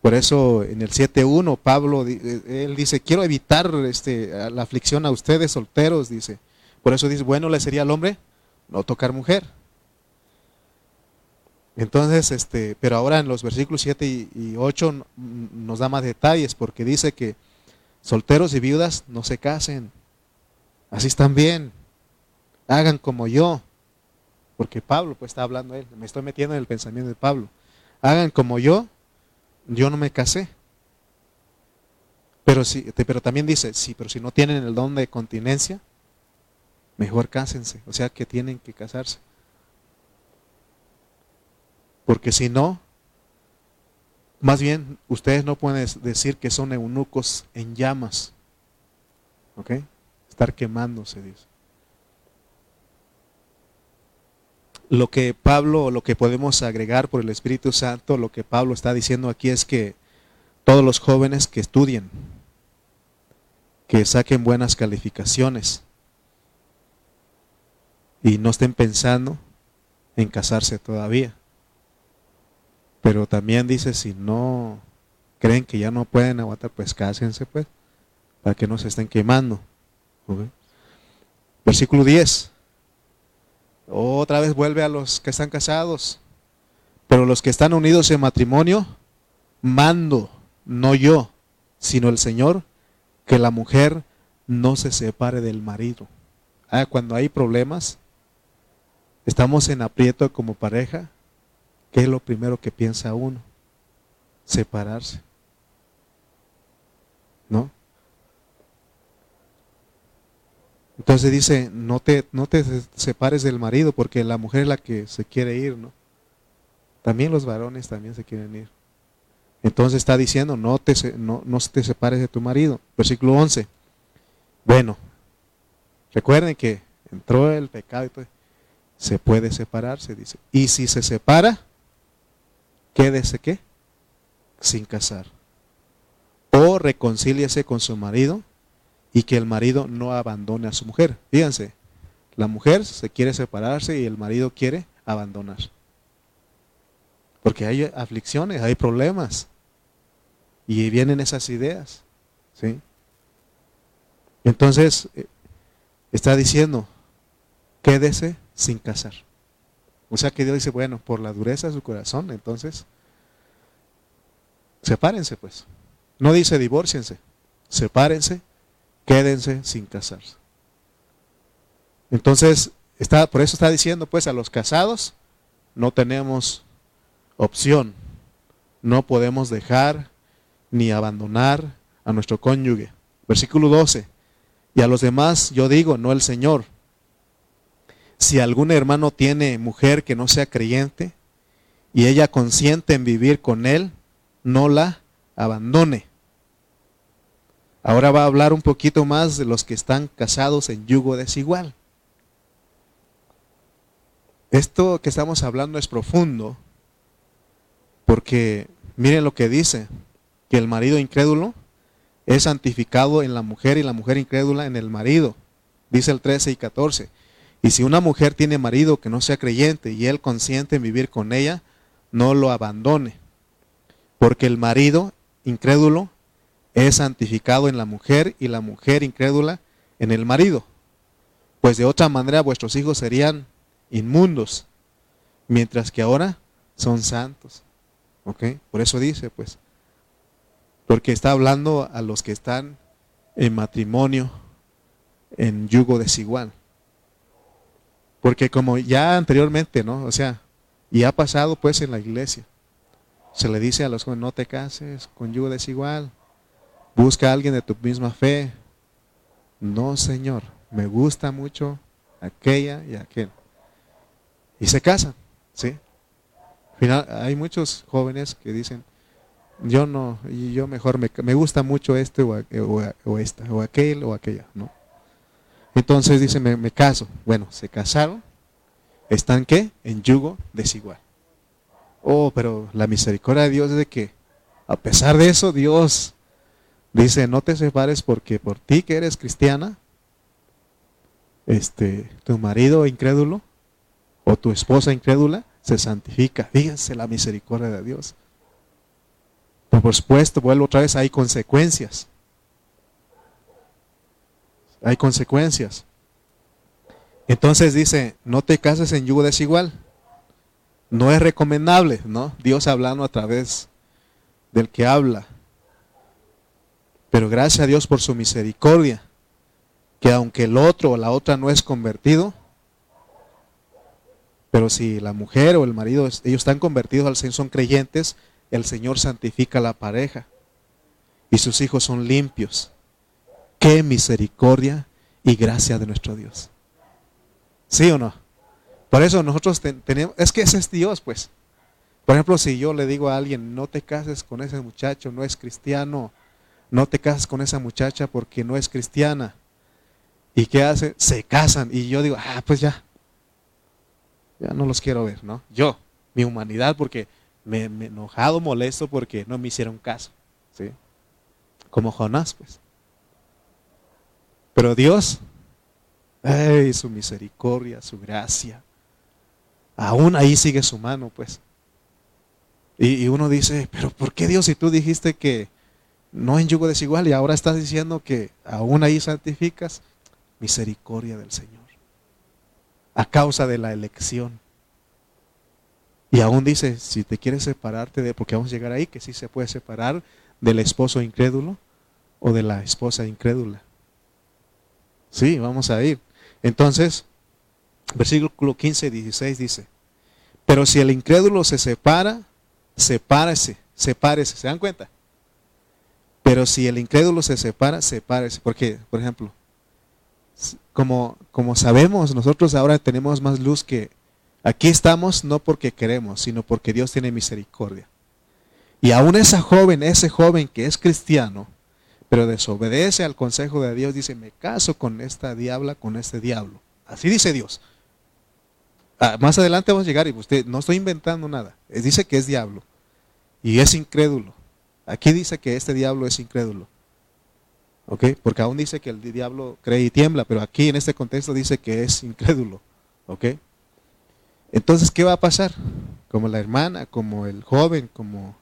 Por eso en el 7.1 Pablo, eh, él dice, quiero evitar este, la aflicción a ustedes solteros, dice. Por eso dice, bueno, le sería al hombre no tocar mujer. Entonces, este, pero ahora en los versículos 7 y 8 nos da más detalles porque dice que solteros y viudas no se casen. Así están bien. Hagan como yo. Porque Pablo pues está hablando él. Me estoy metiendo en el pensamiento de Pablo. Hagan como yo. Yo no me casé. Pero, sí, pero también dice, sí, pero si no tienen el don de continencia, mejor cásense. O sea que tienen que casarse. Porque si no, más bien ustedes no pueden decir que son eunucos en llamas. ¿Ok? estar quemándose, dice. Lo que Pablo, lo que podemos agregar por el Espíritu Santo, lo que Pablo está diciendo aquí es que todos los jóvenes que estudien, que saquen buenas calificaciones y no estén pensando en casarse todavía. Pero también dice, si no creen que ya no pueden aguantar, pues cásense pues, para que no se estén quemando. Versículo 10. Otra vez vuelve a los que están casados. Pero los que están unidos en matrimonio, mando, no yo, sino el Señor, que la mujer no se separe del marido. Ah, cuando hay problemas, estamos en aprieto como pareja, ¿qué es lo primero que piensa uno? Separarse. ¿No? Entonces dice, no te, no te separes del marido porque la mujer es la que se quiere ir, ¿no? También los varones también se quieren ir. Entonces está diciendo, no te, no, no te separes de tu marido. Versículo 11. Bueno, recuerden que entró el pecado y todo. Se puede separar, se dice. Y si se separa, quédese qué? Sin casar. O reconcíliese con su marido y que el marido no abandone a su mujer. Fíjense, La mujer se quiere separarse y el marido quiere abandonar. Porque hay aflicciones, hay problemas. Y vienen esas ideas. ¿sí? Entonces, eh, está diciendo, quédese sin casar. O sea que Dios dice, bueno, por la dureza de su corazón, entonces, sepárense pues. No dice divórciense, sepárense, quédense sin casarse. Entonces, está, por eso está diciendo pues a los casados, no tenemos opción. No podemos dejar ni abandonar a nuestro cónyuge. Versículo 12. Y a los demás yo digo, no el Señor. Si algún hermano tiene mujer que no sea creyente y ella consiente en vivir con él, no la abandone. Ahora va a hablar un poquito más de los que están casados en yugo desigual. Esto que estamos hablando es profundo porque miren lo que dice, que el marido incrédulo es santificado en la mujer y la mujer incrédula en el marido. Dice el 13 y 14. Y si una mujer tiene marido que no sea creyente y él consiente en vivir con ella, no lo abandone. Porque el marido incrédulo es santificado en la mujer y la mujer incrédula en el marido. Pues de otra manera vuestros hijos serían inmundos, mientras que ahora son santos. ¿Ok? Por eso dice, pues, porque está hablando a los que están en matrimonio, en yugo desigual. Porque como ya anteriormente, ¿no? O sea, y ha pasado pues en la iglesia. Se le dice a los jóvenes, no te cases con yugo desigual. Busca a alguien de tu misma fe. No, Señor, me gusta mucho aquella y aquel. Y se casan, ¿sí? Final, hay muchos jóvenes que dicen, yo no, yo mejor me, me gusta mucho este o, o, esta, o aquel o aquella, ¿no? Entonces dice, me, caso. Bueno, se casaron, están qué? En yugo desigual. Oh, pero la misericordia de Dios es de que, a pesar de eso, Dios dice, no te separes porque por ti que eres cristiana, este, tu marido incrédulo o tu esposa incrédula se santifica. Fíjense la misericordia de Dios. por supuesto, vuelvo otra vez, hay consecuencias. Hay consecuencias. Entonces dice, no te cases en yugo desigual. No es recomendable, ¿no? Dios hablando a través del que habla. Pero gracias a Dios por su misericordia, que aunque el otro o la otra no es convertido, pero si la mujer o el marido, ellos están convertidos al Señor, son creyentes, el Señor santifica la pareja y sus hijos son limpios. Qué misericordia y gracia de nuestro Dios. ¿Sí o no? Por eso nosotros tenemos, es que ese es Dios, pues. Por ejemplo, si yo le digo a alguien, no te cases con ese muchacho, no es cristiano, no te cases con esa muchacha porque no es cristiana. ¿Y qué hace? Se casan. Y yo digo, ah, pues ya, ya no los quiero ver, ¿no? Yo, mi humanidad, porque me, he enojado, molesto porque no me hicieron caso, ¿sí? Como Jonás, pues. Pero Dios, ay, su misericordia, su gracia, aún ahí sigue su mano, pues. Y, uno dice, pero ¿por qué Dios si tú dijiste que no en yugo desigual y ahora estás diciendo que aún ahí santificas? Misericordia del Señor a causa de la elección. Y aún dice, si te quieres separarte de, porque vamos a llegar ahí, que sí se puede separar del esposo incrédulo o de la esposa incrédula. Sí, vamos a ir. Entonces, versículo 15 y 16 dice, pero si el incrédulo se separa, sepárese, sepárese, ¿se dan cuenta? Pero si el incrédulo se separa, sepárese. Porque, por ejemplo, como, como sabemos, nosotros ahora tenemos más luz que aquí estamos no porque queremos, sino porque Dios tiene misericordia. Y aún esa joven, ese joven que es cristiano, pero desobedece al consejo de Dios, dice, me caso con esta diabla, con este diablo. Así dice Dios. Ah, más adelante vamos a llegar y usted, no estoy inventando nada. Dice que es diablo y es incrédulo. Aquí dice que este diablo es incrédulo. ¿Ok? Porque aún dice que el diablo cree y tiembla, pero aquí en este contexto dice que es incrédulo. ¿Ok? Entonces, ¿qué va a pasar? Como la hermana, como el joven, como,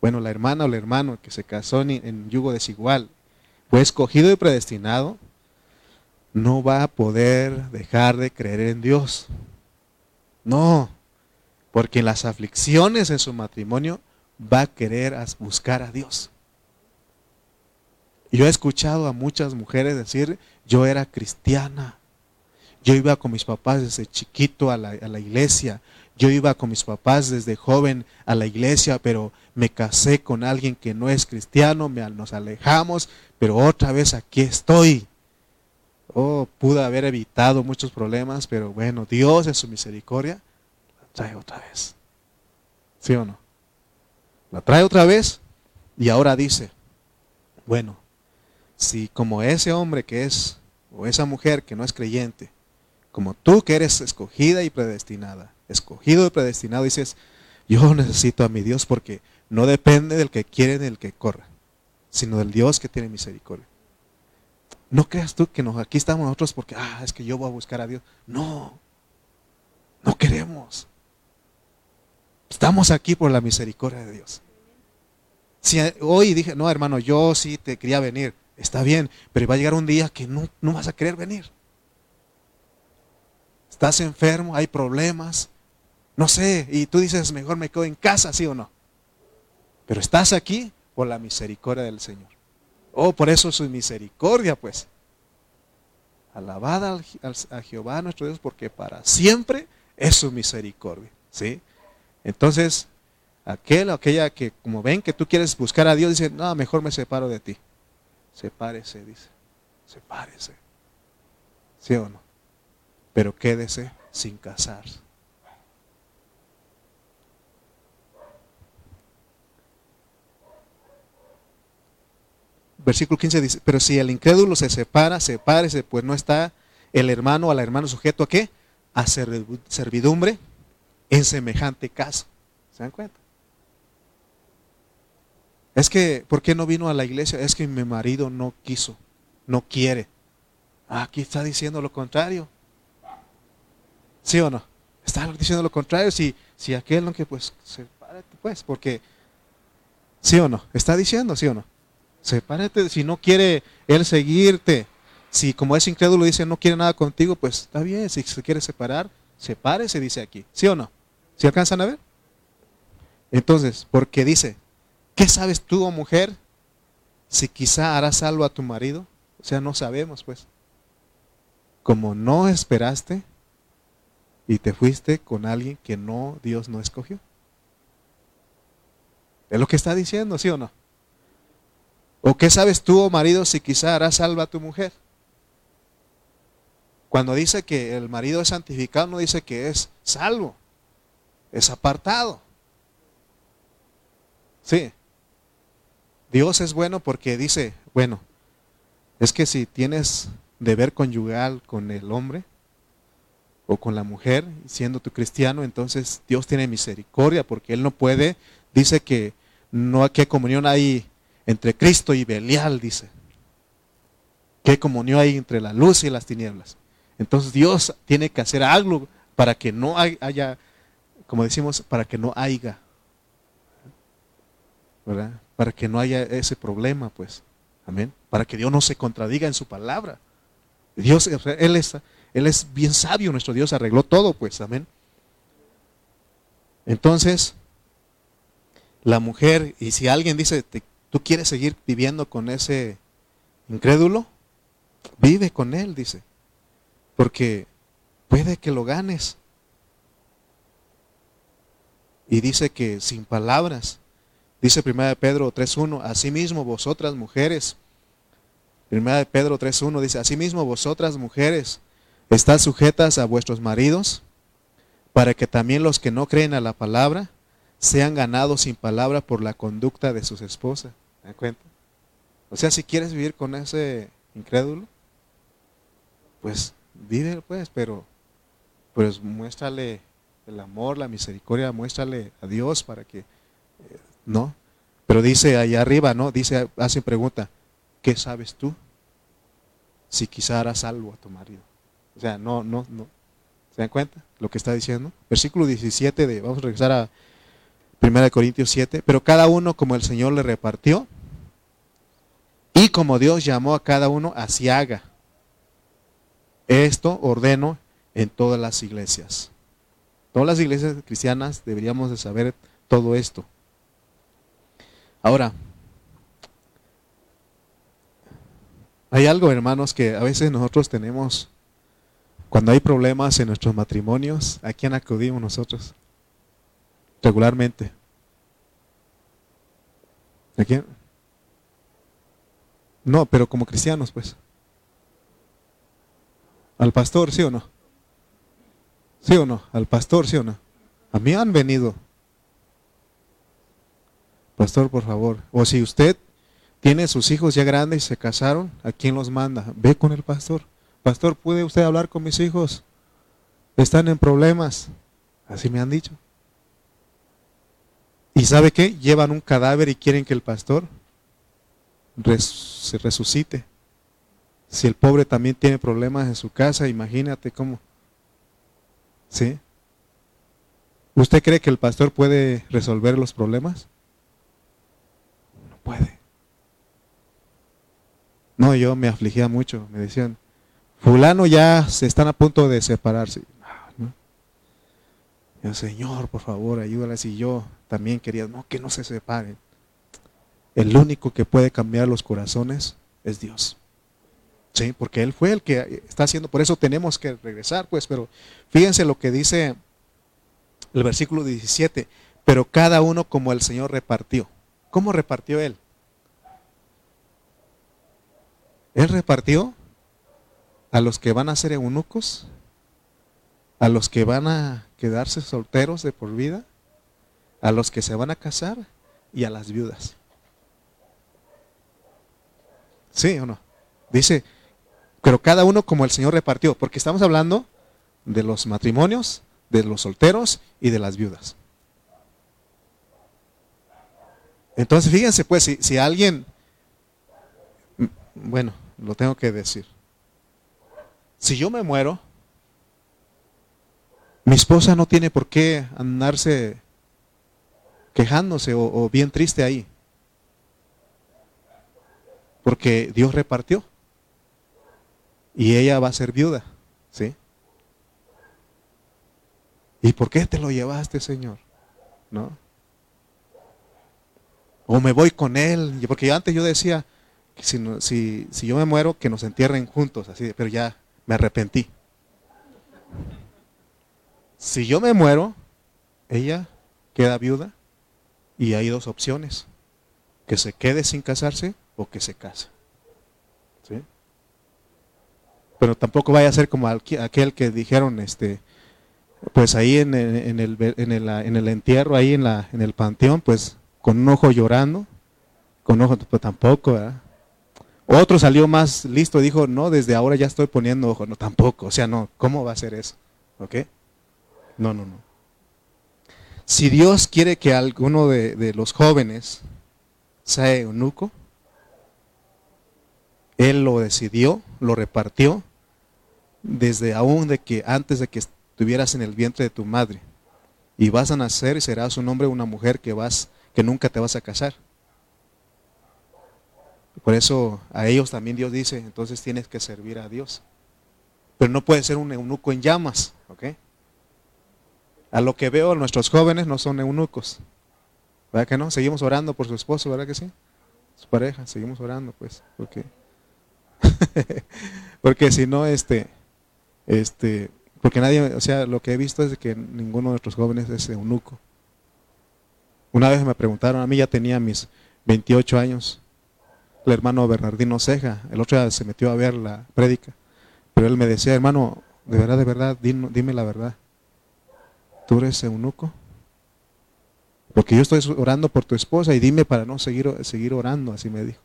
bueno, la hermana o el hermano que se casó en, en yugo desigual, fue escogido y predestinado, no va a poder dejar de creer en Dios. No, porque en las aflicciones en su matrimonio va a querer buscar a Dios. Yo he escuchado a muchas mujeres decir, yo era cristiana, yo iba con mis papás desde chiquito a la, iglesia, yo iba con mis papás desde joven a la iglesia, pero me casé con alguien que no es cristiano, me, nos alejamos, pero otra vez aquí estoy. Oh, pude haber evitado muchos problemas, pero bueno, Dios en su misericordia la trae otra vez. ¿Sí o no? La trae otra vez y ahora dice, bueno, si como ese hombre que es, o esa mujer que no es creyente, como tú que eres escogida y predestinada, escogido y predestinado, dices, yo necesito a mi Dios porque no depende del que quiere ni del que corra, sino del Dios que tiene misericordia. No creas tú que aquí estamos nosotros porque, ah, es que yo voy a buscar a Dios. No, no queremos. Estamos aquí por la misericordia de Dios. Si hoy dije, no hermano, yo sí te quería venir, está bien, pero va a llegar un día que no, no vas a querer venir. Estás enfermo, hay problemas, no sé, y tú dices, mejor me quedo en casa, ¿sí o no? Pero estás aquí por la misericordia del Señor. Oh, por eso su misericordia, pues. Alabada a Jehová nuestro Dios, porque para siempre es su misericordia. ¿sí? Entonces, aquel o aquella que, como ven que tú quieres buscar a Dios, dice, no, mejor me separo de ti. Sepárese, dice. Sepárese. ¿Sí o no? Pero quédese sin casarse. Versículo 15 dice, pero si el incrédulo se separa, sepárese, pues no está el hermano o la hermana sujeto a qué? A servidumbre en semejante caso. ¿Se dan cuenta? Es que, ¿por qué no vino a la iglesia? Es que mi marido no quiso, no quiere. Ah, aquí está diciendo lo contrario. ¿Sí o no? Está diciendo lo contrario. Si, si aquel no que, pues, sepárate, pues, porque, ¿sí o no? Está diciendo, ¿sí o no? Sepárate, si no quiere él seguirte, si como es incrédulo dice no quiere nada contigo, pues está bien, si se quiere separar, sepárese, dice aquí. ¿Sí o no? ¿Sí alcanzan a ver? Entonces, porque dice, ¿Qué sabes tú, oh mujer, si quizá harás salvo a tu marido? O sea, no sabemos, pues. Como no esperaste y te fuiste con alguien que no, Dios no escogió. Es lo que está diciendo, ¿sí o no? ¿O qué sabes tú, oh marido, si quizá harás salvo a tu mujer? Cuando dice que el marido es santificado, no dice que es salvo, es apartado. Sí. Dios es bueno porque dice, bueno, es que si tienes deber conyugal con el hombre o con la mujer, siendo tu cristiano, entonces Dios tiene misericordia porque Él no puede, dice que no qué comunión hay entre Cristo y Belial, dice. ¿Qué comunión hay entre la luz y las tinieblas? Entonces Dios tiene que hacer algo para que no haya, como decimos, para que no haya. ¿Verdad? para que no haya ese problema, pues. Amén. Para que Dios no se contradiga en su palabra. Dios, Él es, Él es bien sabio, nuestro Dios arregló todo, pues. Amén. Entonces, la mujer, y si alguien dice, tú quieres seguir viviendo con ese incrédulo, vive con él, dice. Porque puede que lo ganes. Y dice que sin palabras Dice 1 Pedro 3.1, asimismo vosotras mujeres, 1 Pedro 3.1 dice, asimismo vosotras mujeres, estás sujetas a vuestros maridos, para que también los que no creen a la palabra sean ganados sin palabra por la conducta de sus esposas. ¿Me cuenta? O sea, si quieres vivir con ese incrédulo, pues vive pues, pero pues muéstrale el amor, la misericordia, muéstrale a Dios para que ¿no? Pero dice ahí arriba, ¿no? Dice, hace pregunta, ¿qué sabes tú? si quizá hará salvo a tu marido. O sea, no, no, no. ¿Se dan cuenta lo que está diciendo? Versículo 17 de, vamos a regresar a 1 Corintios 7, pero cada uno como el Señor le repartió y como Dios llamó a cada uno, así haga. Esto ordeno en todas las iglesias. Todas las iglesias cristianas deberíamos de saber todo esto. Ahora, hay algo, hermanos, que a veces nosotros tenemos, cuando hay problemas en nuestros matrimonios, ¿a quién acudimos nosotros? Regularmente. ¿A quién? No, pero como cristianos, pues. Al pastor, ¿sí o no? ¿Sí o no? Al pastor, ¿sí o no? A mí han venido. Pastor, por favor. O si usted tiene sus hijos ya grandes y se casaron, ¿a quién los manda? Ve con el pastor. Pastor, ¿puede usted hablar con mis hijos? Están en problemas. Así me han dicho. ¿Y sabe qué? Llevan un cadáver y quieren que el pastor se resucite. Si el pobre también tiene problemas en su casa, imagínate cómo. ¿Sí? ¿Usted cree que el pastor puede resolver los problemas? No puede. No, yo me afligía mucho. Me decían, fulano ya se están a punto de separarse. Yo, Señor, por favor, ayúdales. Y yo también quería, no, que no se separen. El único que puede cambiar los corazones es Dios. Sí, porque Él fue el que está haciendo, por eso tenemos que regresar, pues, pero fíjense lo que dice el versículo 17, pero cada uno como el Señor repartió. ¿Cómo repartió Él? Él repartió a los que van a ser eunucos, a los que van a quedarse solteros de por vida, a los que se van a casar y a las viudas. ¿Sí o no? Dice, pero cada uno como el Señor repartió, porque estamos hablando de los matrimonios, de los solteros y de las viudas. Entonces, fíjense pues, si, si alguien, bueno, lo tengo que decir, si yo me muero, mi esposa no tiene por qué andarse quejándose o bien triste ahí. Porque Dios repartió. Y ella va a ser viuda. ¿Sí? ¿Y por qué te lo llevaste, Señor? ¿No? O me voy con él. Porque antes yo decía, que si, si, yo me muero, que nos entierren juntos. Así, pero ya me arrepentí. Si yo me muero, ella queda viuda y hay dos opciones. Que se quede sin casarse o que se case. ¿Sí? Pero tampoco vaya a ser como aquel que dijeron, este, pues ahí en el, en el, en el, entierro, ahí en, la, en el panteón, pues con un ojo llorando, con ojo, pues tampoco, Otro salió más listo, dijo, no, desde ahora ya estoy poniendo ojo, no, tampoco, o sea, no, ¿cómo va a ser eso? ¿Ok? No, no, no. Si Dios quiere que alguno de, de los jóvenes sea eunuco, él lo decidió, lo repartió, desde aún de que antes de que estuvieras en el vientre de tu madre. Y vas a nacer y serás un hombre o una mujer que vas, que nunca te vas a casar. Por eso a ellos también Dios dice, entonces tienes que servir a Dios. Pero no puede ser un eunuco en llamas, ¿ok? A lo que veo, nuestros jóvenes no son eunucos. ¿Verdad que no? Seguimos orando por su esposo, ¿verdad que sí? Su pareja, seguimos orando, pues, porque porque si no, este, este, porque nadie, o sea, lo que he visto es que ninguno de nuestros jóvenes es eunuco. Una vez me preguntaron, a mí ya tenía mis 28 años, el hermano Bernardino Ceja, el otro día se metió a ver la prédica, pero él me decía, hermano, de verdad, de verdad, dime, dime la verdad, ¿tú eres eunuco? Porque yo estoy orando por tu esposa y dime para no seguir, seguir orando, así me dijo.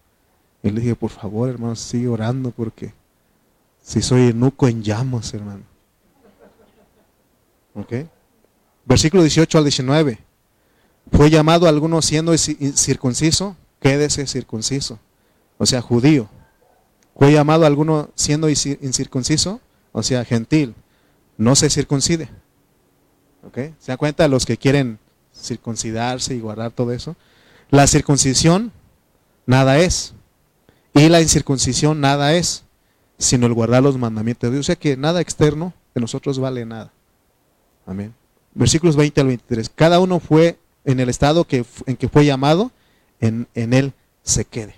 Y le dije, por favor, hermano, sigue orando porque si soy enuco en llamas, hermano. ¿Ok? Versículo 18 al 19. Fue llamado alguno siendo circunciso, quédese circunciso. O sea, judío. Fue llamado alguno siendo incircunciso, o sea, gentil, no se circuncide. ¿Ok? ¿Se dan cuenta los que quieren circuncidarse y guardar todo eso? La circuncisión nada es. Y la incircuncisión nada es, sino el guardar los mandamientos de Dios. O sea que nada externo de nosotros vale nada. Amén. Versículos 20 al 23. Cada uno fue en el estado que, en que fue llamado, en, en él se quede.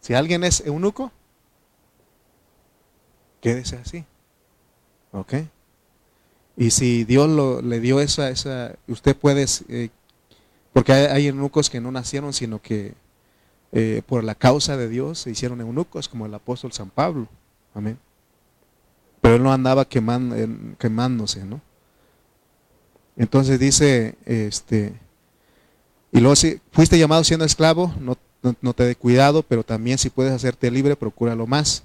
Si alguien es eunuco, quédese así. ¿Ok? Y si Dios lo, le dio esa, esa, usted puede, eh, porque hay, eunucos que no nacieron, sino que eh, por la causa de Dios se hicieron eunucos, como el apóstol San Pablo. Amén. Pero él no andaba quemando, quemándose, ¿no? Entonces dice, este, y luego si fuiste llamado siendo esclavo, no, no, te dé cuidado, pero también si puedes hacerte libre, procúralo más.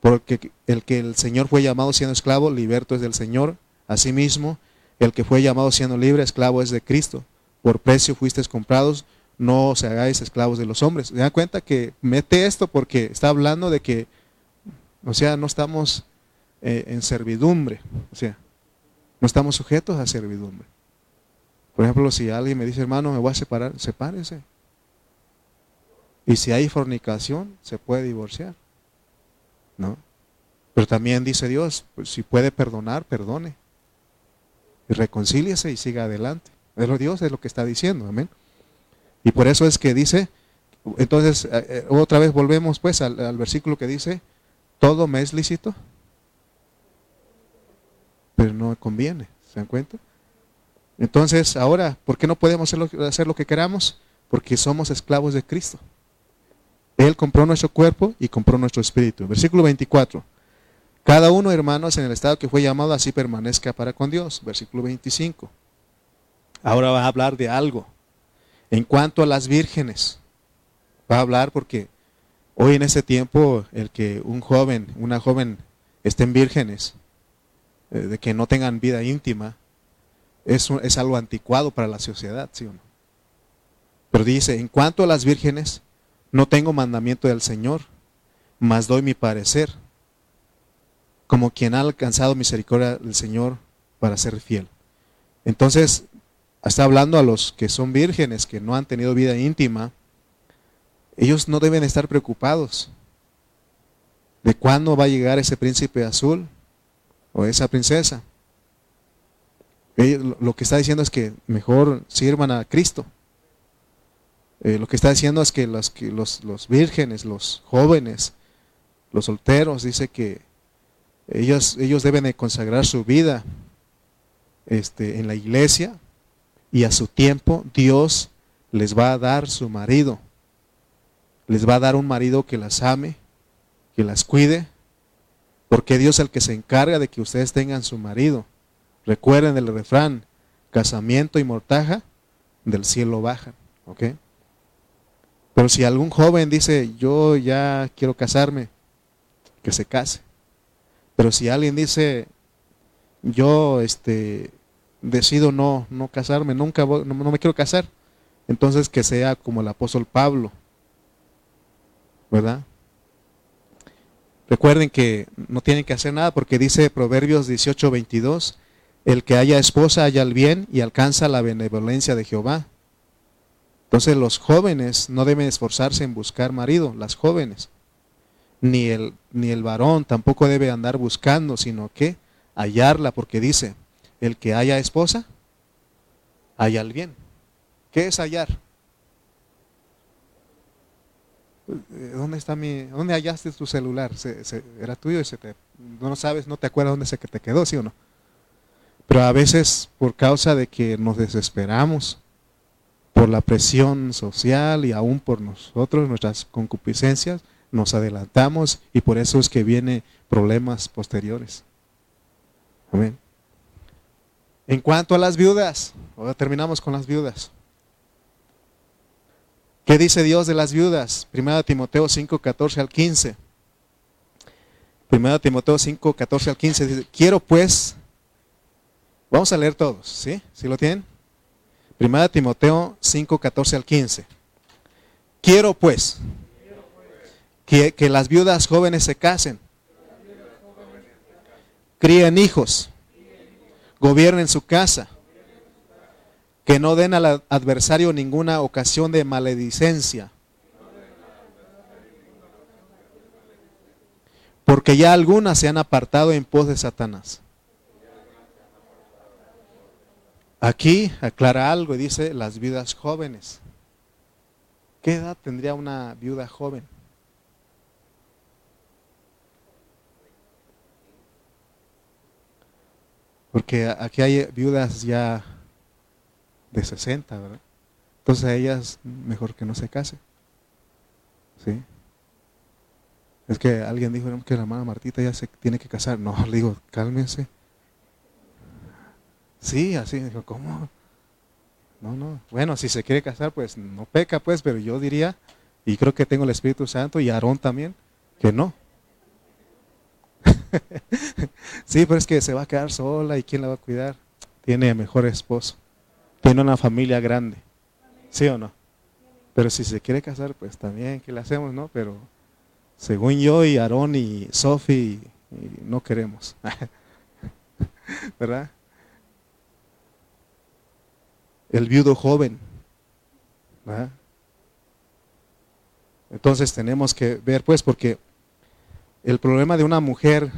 Porque el que el Señor fue llamado siendo esclavo, liberto es del Señor. Asimismo, el que fue llamado siendo libre, esclavo es de Cristo. Por precio fuisteis comprados, no os hagáis esclavos de los hombres. ¿Se cuenta que mete esto porque está hablando de que, o sea, no estamos eh, en servidumbre, o sea, no estamos sujetos a servidumbre. Por ejemplo, si alguien me dice, hermano, me voy a separar, sepárese. Y si hay fornicación, se puede divorciar. ¿No? Pero también dice Dios, pues, si puede perdonar, perdone. Y reconcíliese y siga adelante. Pero Dios es lo que está diciendo, amén. Y por eso es que dice, entonces, eh, eh, otra vez volvemos pues al, versículo que dice, todo me es lícito, pero no conviene, ¿se dan cuenta? Entonces, ahora, ¿por qué no podemos hacer lo, que queramos? Porque somos esclavos de Cristo. Él compró nuestro cuerpo y compró nuestro espíritu. Versículo 24. Cada uno, hermanos, en el estado que fue llamado, así permanezca para con Dios. Versículo 25. Ahora va a hablar de algo. En cuanto a las vírgenes, va a hablar porque hoy en ese tiempo el que un joven, una joven estén vírgenes, eh, de que no tengan vida íntima, es, es algo anticuado para la sociedad, ¿sí o no? Pero dice, en cuanto a las vírgenes, no tengo mandamiento del Señor, mas doy mi parecer, como quien ha alcanzado misericordia del Señor para ser fiel. Entonces, está hablando a los que son vírgenes, que no han tenido vida íntima, ellos no deben estar preocupados de cuándo va a llegar ese príncipe azul o esa princesa lo que está diciendo es que mejor sirvan a Cristo. Eh, lo que está diciendo es que, los, los, vírgenes, los jóvenes, los solteros, dice que ellos, ellos deben de consagrar su vida este, en la iglesia y a su tiempo Dios les va a dar su marido. Les va a dar un marido que las ame, que las cuide, porque Dios es el que se encarga de que ustedes tengan su marido. Recuerden el refrán, casamiento y mortaja del cielo bajan. ¿ok? Pero si algún joven dice, yo ya quiero casarme, que se case. Pero si alguien dice, yo este, decido no, no casarme, nunca no, no me quiero casar, entonces que sea como el apóstol Pablo, ¿verdad? Recuerden que no tienen que hacer nada porque dice Proverbios 18, 22, el que haya esposa haya el bien y alcanza la benevolencia de Jehová. Entonces los jóvenes no deben esforzarse en buscar marido, las jóvenes. Ni el, ni el varón tampoco debe andar buscando, sino que hallarla, porque dice, el que haya esposa, haya el bien. ¿Qué es hallar? ¿Dónde está mi, dónde hallaste tu celular? era tuyo y se te, no sabes, no te acuerdas dónde se que te quedó, ¿sí o no? Pero a veces por causa de que nos desesperamos por la presión social y aún por nosotros, nuestras concupiscencias, nos adelantamos y por eso es que vienen problemas posteriores. Amén. En cuanto a las viudas, ahora terminamos con las viudas. ¿Qué dice Dios de las viudas? 1 Timoteo 5, 14 al 15. 1 Timoteo 5, 14 al 15 dice, quiero pues Vamos a leer todos, ¿sí? ¿Sí lo tienen? Primera Timoteo 5, 14 al 15. Quiero pues Que, que las viudas jóvenes se casen. Críen hijos. Gobiernen su casa. Que no den al adversario ninguna ocasión de maledicencia. Porque ya algunas se han apartado en pos de Satanás. Aquí aclara algo y dice las viudas jóvenes. ¿Qué edad tendría una viuda joven? Porque aquí hay viudas ya de 60, ¿verdad? Entonces a ellas mejor que no se case. ¿Sí? Es que alguien dijo que la hermana Martita ya se tiene que casar. No, le digo, cálmense. Sí, así, dijo, ¿cómo? No, no. Bueno, si se quiere casar, pues no peca, pues, pero yo diría, y creo que tengo el Espíritu Santo y Aarón también, que no. sí, pero es que se va a quedar sola y ¿quién la va a cuidar? Tiene mejor esposo. Tiene una familia grande. ¿Sí o no? Pero si se quiere casar, pues también, ¿qué le hacemos, no? Pero según yo y Aarón y Sofi, no queremos. ¿Verdad? El viudo joven. ¿verdad? Entonces tenemos que ver, pues, porque el problema de una mujer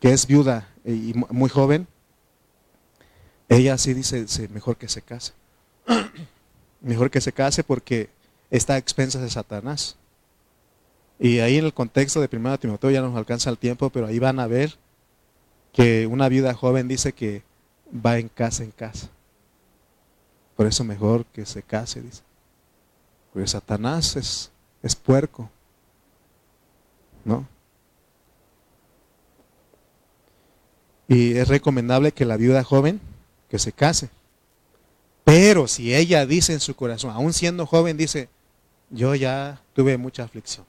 que es viuda y muy joven, ella sí dice, mejor que se case. mejor que se case porque está a expensas de Satanás. Y ahí en el contexto de 1 Timoteo ya nos alcanza el tiempo, pero ahí van a ver que una viuda joven dice que va en casa en casa. Por eso mejor que se case, dice. Porque Satanás es, es puerco. ¿No? Y es recomendable que la viuda joven que se case. Pero si ella dice en su corazón, aún siendo joven, dice, yo ya tuve mucha aflicción.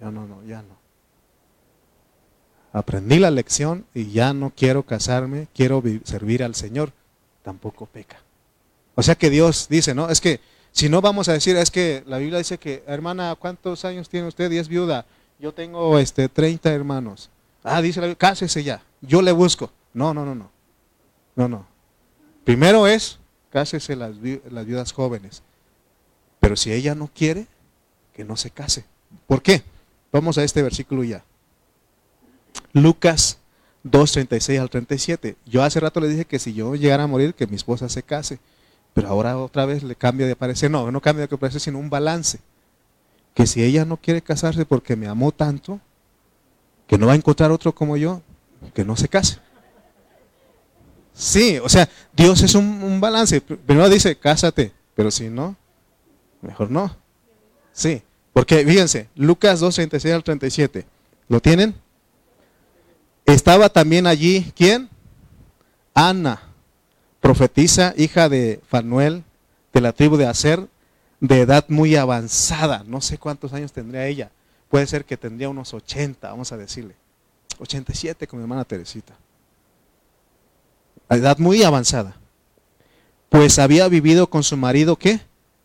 Ya no, no, ya no. Aprendí la lección y ya no quiero casarme, quiero servir al Señor. Tampoco peca. O sea que Dios dice, ¿no? Es que si no vamos a decir, es que la Biblia dice que, hermana, ¿cuántos años tiene usted? Y es viuda. Yo tengo este 30 hermanos. Ah, dice la Biblia, cásese ya. Yo le busco. No, no, no, no. No, no. Primero es, cásese las, las viudas jóvenes. Pero si ella no quiere, que no se case. ¿Por qué? Vamos a este versículo ya. Lucas 2, 36 al 37. Yo hace rato le dije que si yo llegara a morir, que mi esposa se case. Pero ahora otra vez le cambia de parecer. No, no cambia de parecer, sino un balance. Que si ella no quiere casarse porque me amó tanto, que no va a encontrar otro como yo, que no se case. Sí, o sea, Dios es un, un balance. Primero dice, cásate, pero si no, mejor no. Sí. Porque fíjense, Lucas 2, 36 al 37. ¿Lo tienen? Estaba también allí, ¿quién? Ana, profetisa, hija de Fanuel, de la tribu de Aser, de edad muy avanzada. No sé cuántos años tendría ella. Puede ser que tendría unos 80, vamos a decirle. 87 con mi hermana Teresita. edad muy avanzada. Pues había vivido con su marido, ¿qué?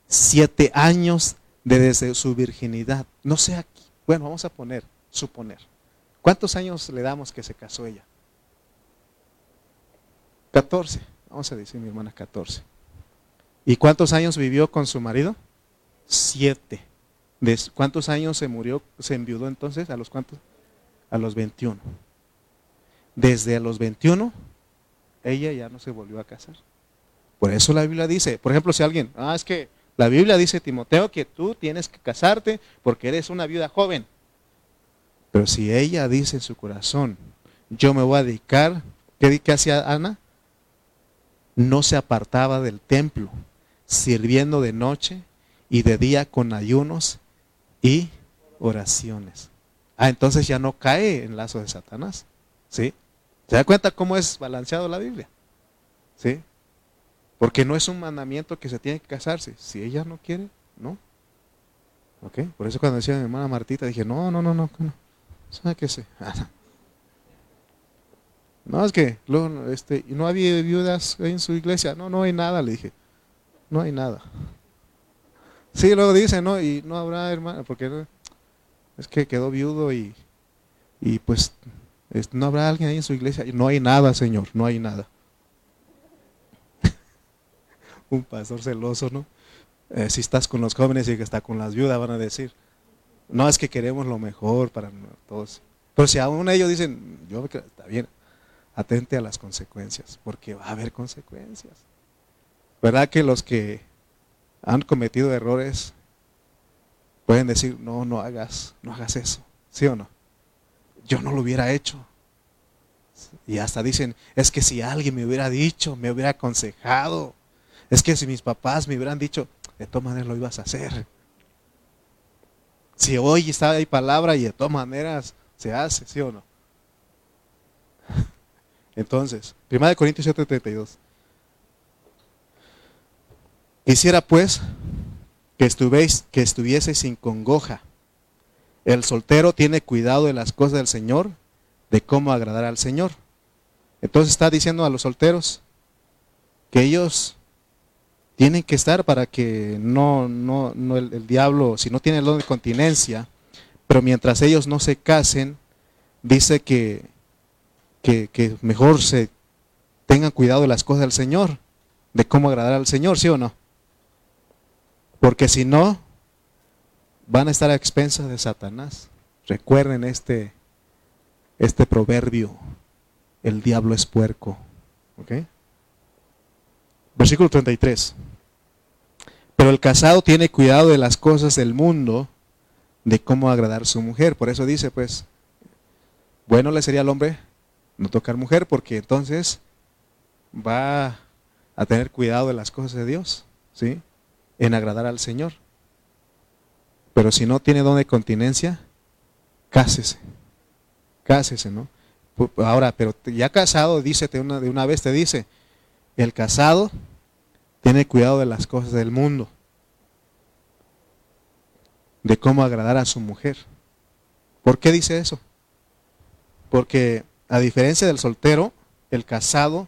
Siete años desde su virginidad. No sé aquí. Bueno, vamos a poner, suponer. ¿Cuántos años le damos que se casó ella? 14. Vamos a decir mi hermana 14. ¿Y cuántos años vivió con su marido? Siete. ¿De ¿Cuántos años se murió, se enviudó entonces? ¿A los cuántos? A los 21. Desde los 21, ella ya no se volvió a casar. Por eso la Biblia dice, por ejemplo, si alguien, ah, es que la Biblia dice, Timoteo, que tú tienes que casarte porque eres una viuda joven. Pero si ella dice en su corazón, yo me voy a dedicar, ¿qué, hacía Ana? No se apartaba del templo, sirviendo de noche y de día con ayunos y oraciones. Ah, entonces ya no cae en lazo de Satanás. ¿Sí? ¿Se da cuenta cómo es balanceado la Biblia? ¿Sí? Porque no es un mandamiento que se tiene que casarse. Si ella no quiere, no. ¿Ok? Por eso cuando decía mi hermana Martita, dije, no, no, no, no. no. ¿Sabe qué sé? no, es que luego, este, no había viudas en su iglesia. No, no hay nada, le dije. No hay nada. Sí, luego dice, no, y no habrá hermana, porque es que quedó viudo y, y pues no habrá alguien ahí en su iglesia. No hay nada, Señor, no hay nada. Un pastor celoso, ¿no? Eh, si estás con los jóvenes y que está con las viudas, van a decir, no es que queremos lo mejor para todos. Pero si aún ellos dicen, yo está bien, atente a las consecuencias, porque va a haber consecuencias. ¿Verdad que los que han cometido errores pueden decir, no, no hagas, no hagas eso, ¿sí o no? Yo no lo hubiera hecho. Y hasta dicen, es que si alguien me hubiera dicho, me hubiera aconsejado, es que si mis papás me hubieran dicho, de todas maneras lo ibas a hacer. Si hoy está ahí palabra y de todas maneras se hace, ¿sí o no? Entonces, 1 Corintios 7:32. Quisiera pues que, estuvéis, que estuvieseis sin congoja. El soltero tiene cuidado de las cosas del Señor, de cómo agradar al Señor. Entonces está diciendo a los solteros que ellos tienen que estar para que no, no, no el, diablo, si no tiene el don de continencia, pero mientras ellos no se casen, dice que, que, que mejor se tengan cuidado de las cosas del Señor, de cómo agradar al Señor, ¿sí o no? Porque si no, van a estar a expensas de Satanás. Recuerden este, este proverbio, el diablo es puerco. Versículo 33. Pero el casado tiene cuidado de las cosas del mundo, de cómo agradar a su mujer. Por eso dice, pues, bueno le sería al hombre no tocar mujer, porque entonces va a tener cuidado de las cosas de Dios, ¿sí? En agradar al Señor. Pero si no tiene don de continencia, cásese. Cásese, ¿no? Ahora, pero ya casado, dice una, de una vez, te dice, el casado tiene cuidado de las cosas del mundo, de cómo agradar a su mujer. ¿Por qué dice eso? Porque a diferencia del soltero, el casado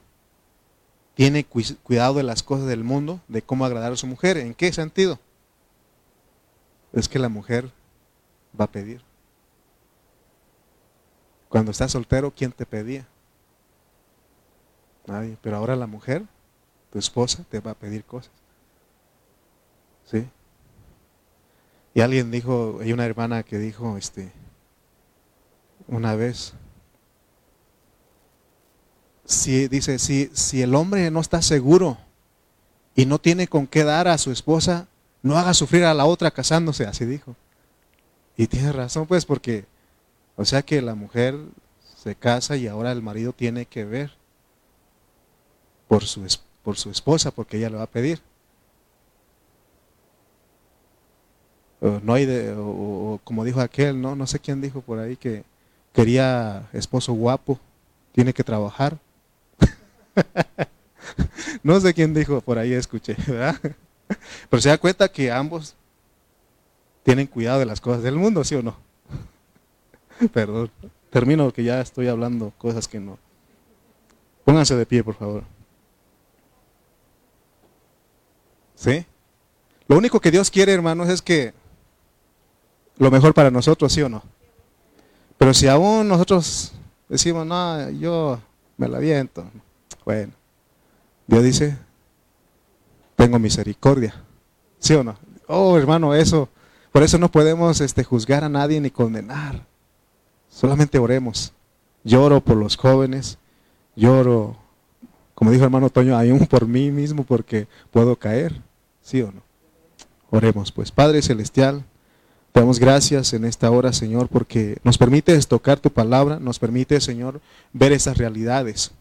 tiene cuidado de las cosas del mundo, de cómo agradar a su mujer. ¿En qué sentido? Es que la mujer va a pedir. Cuando estás soltero, ¿quién te pedía? Nadie. Pero ahora la mujer tu esposa te va a pedir cosas. ¿Sí? Y alguien dijo, hay una hermana que dijo, este, una vez, si dice, si, si el hombre no está seguro y no tiene con qué dar a su esposa, no haga sufrir a la otra casándose, así dijo. Y tiene razón, pues, porque, o sea que la mujer se casa y ahora el marido tiene que ver por su por su esposa porque ella le va a pedir. no hay de, o, como dijo aquel, no, no sé quién dijo por ahí que quería esposo guapo, tiene que trabajar. no sé quién dijo por ahí, escuché, ¿verdad? Pero se da cuenta que ambos tienen cuidado de las cosas del mundo, ¿sí o no? Perdón, termino que ya estoy hablando cosas que no. Pónganse de pie, por favor. ¿Sí? Lo único que Dios quiere, hermanos, es que lo mejor para nosotros, ¿sí o no? Pero si aún nosotros decimos, no, yo me la viento, bueno, Dios dice, tengo misericordia, ¿sí o no? Oh, hermano, eso, por eso no podemos este, juzgar a nadie ni condenar, solamente oremos. Lloro por los jóvenes, lloro, como dijo hermano Toño, aún por mí mismo porque puedo caer. ¿Sí o no? Oremos pues. Padre Celestial, te damos gracias en esta hora, Señor, porque nos permites tocar tu palabra, nos permite, Señor, ver esas realidades.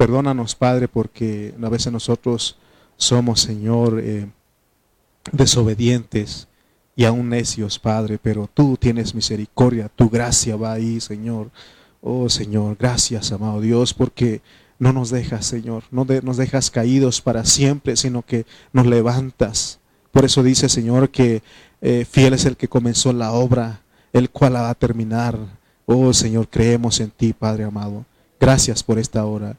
Perdónanos, Padre, porque a veces nosotros somos, Señor, eh, desobedientes y aún necios, Padre, pero tú tienes misericordia, tu gracia va ahí, Señor. Oh, Señor, gracias, amado Dios, porque no nos dejas, Señor, no nos dejas caídos para siempre, sino que nos levantas. Por eso dice, Señor, que eh, fiel es el que comenzó la obra, el cual la va a terminar. Oh, Señor, creemos en ti, Padre amado. Gracias por esta hora.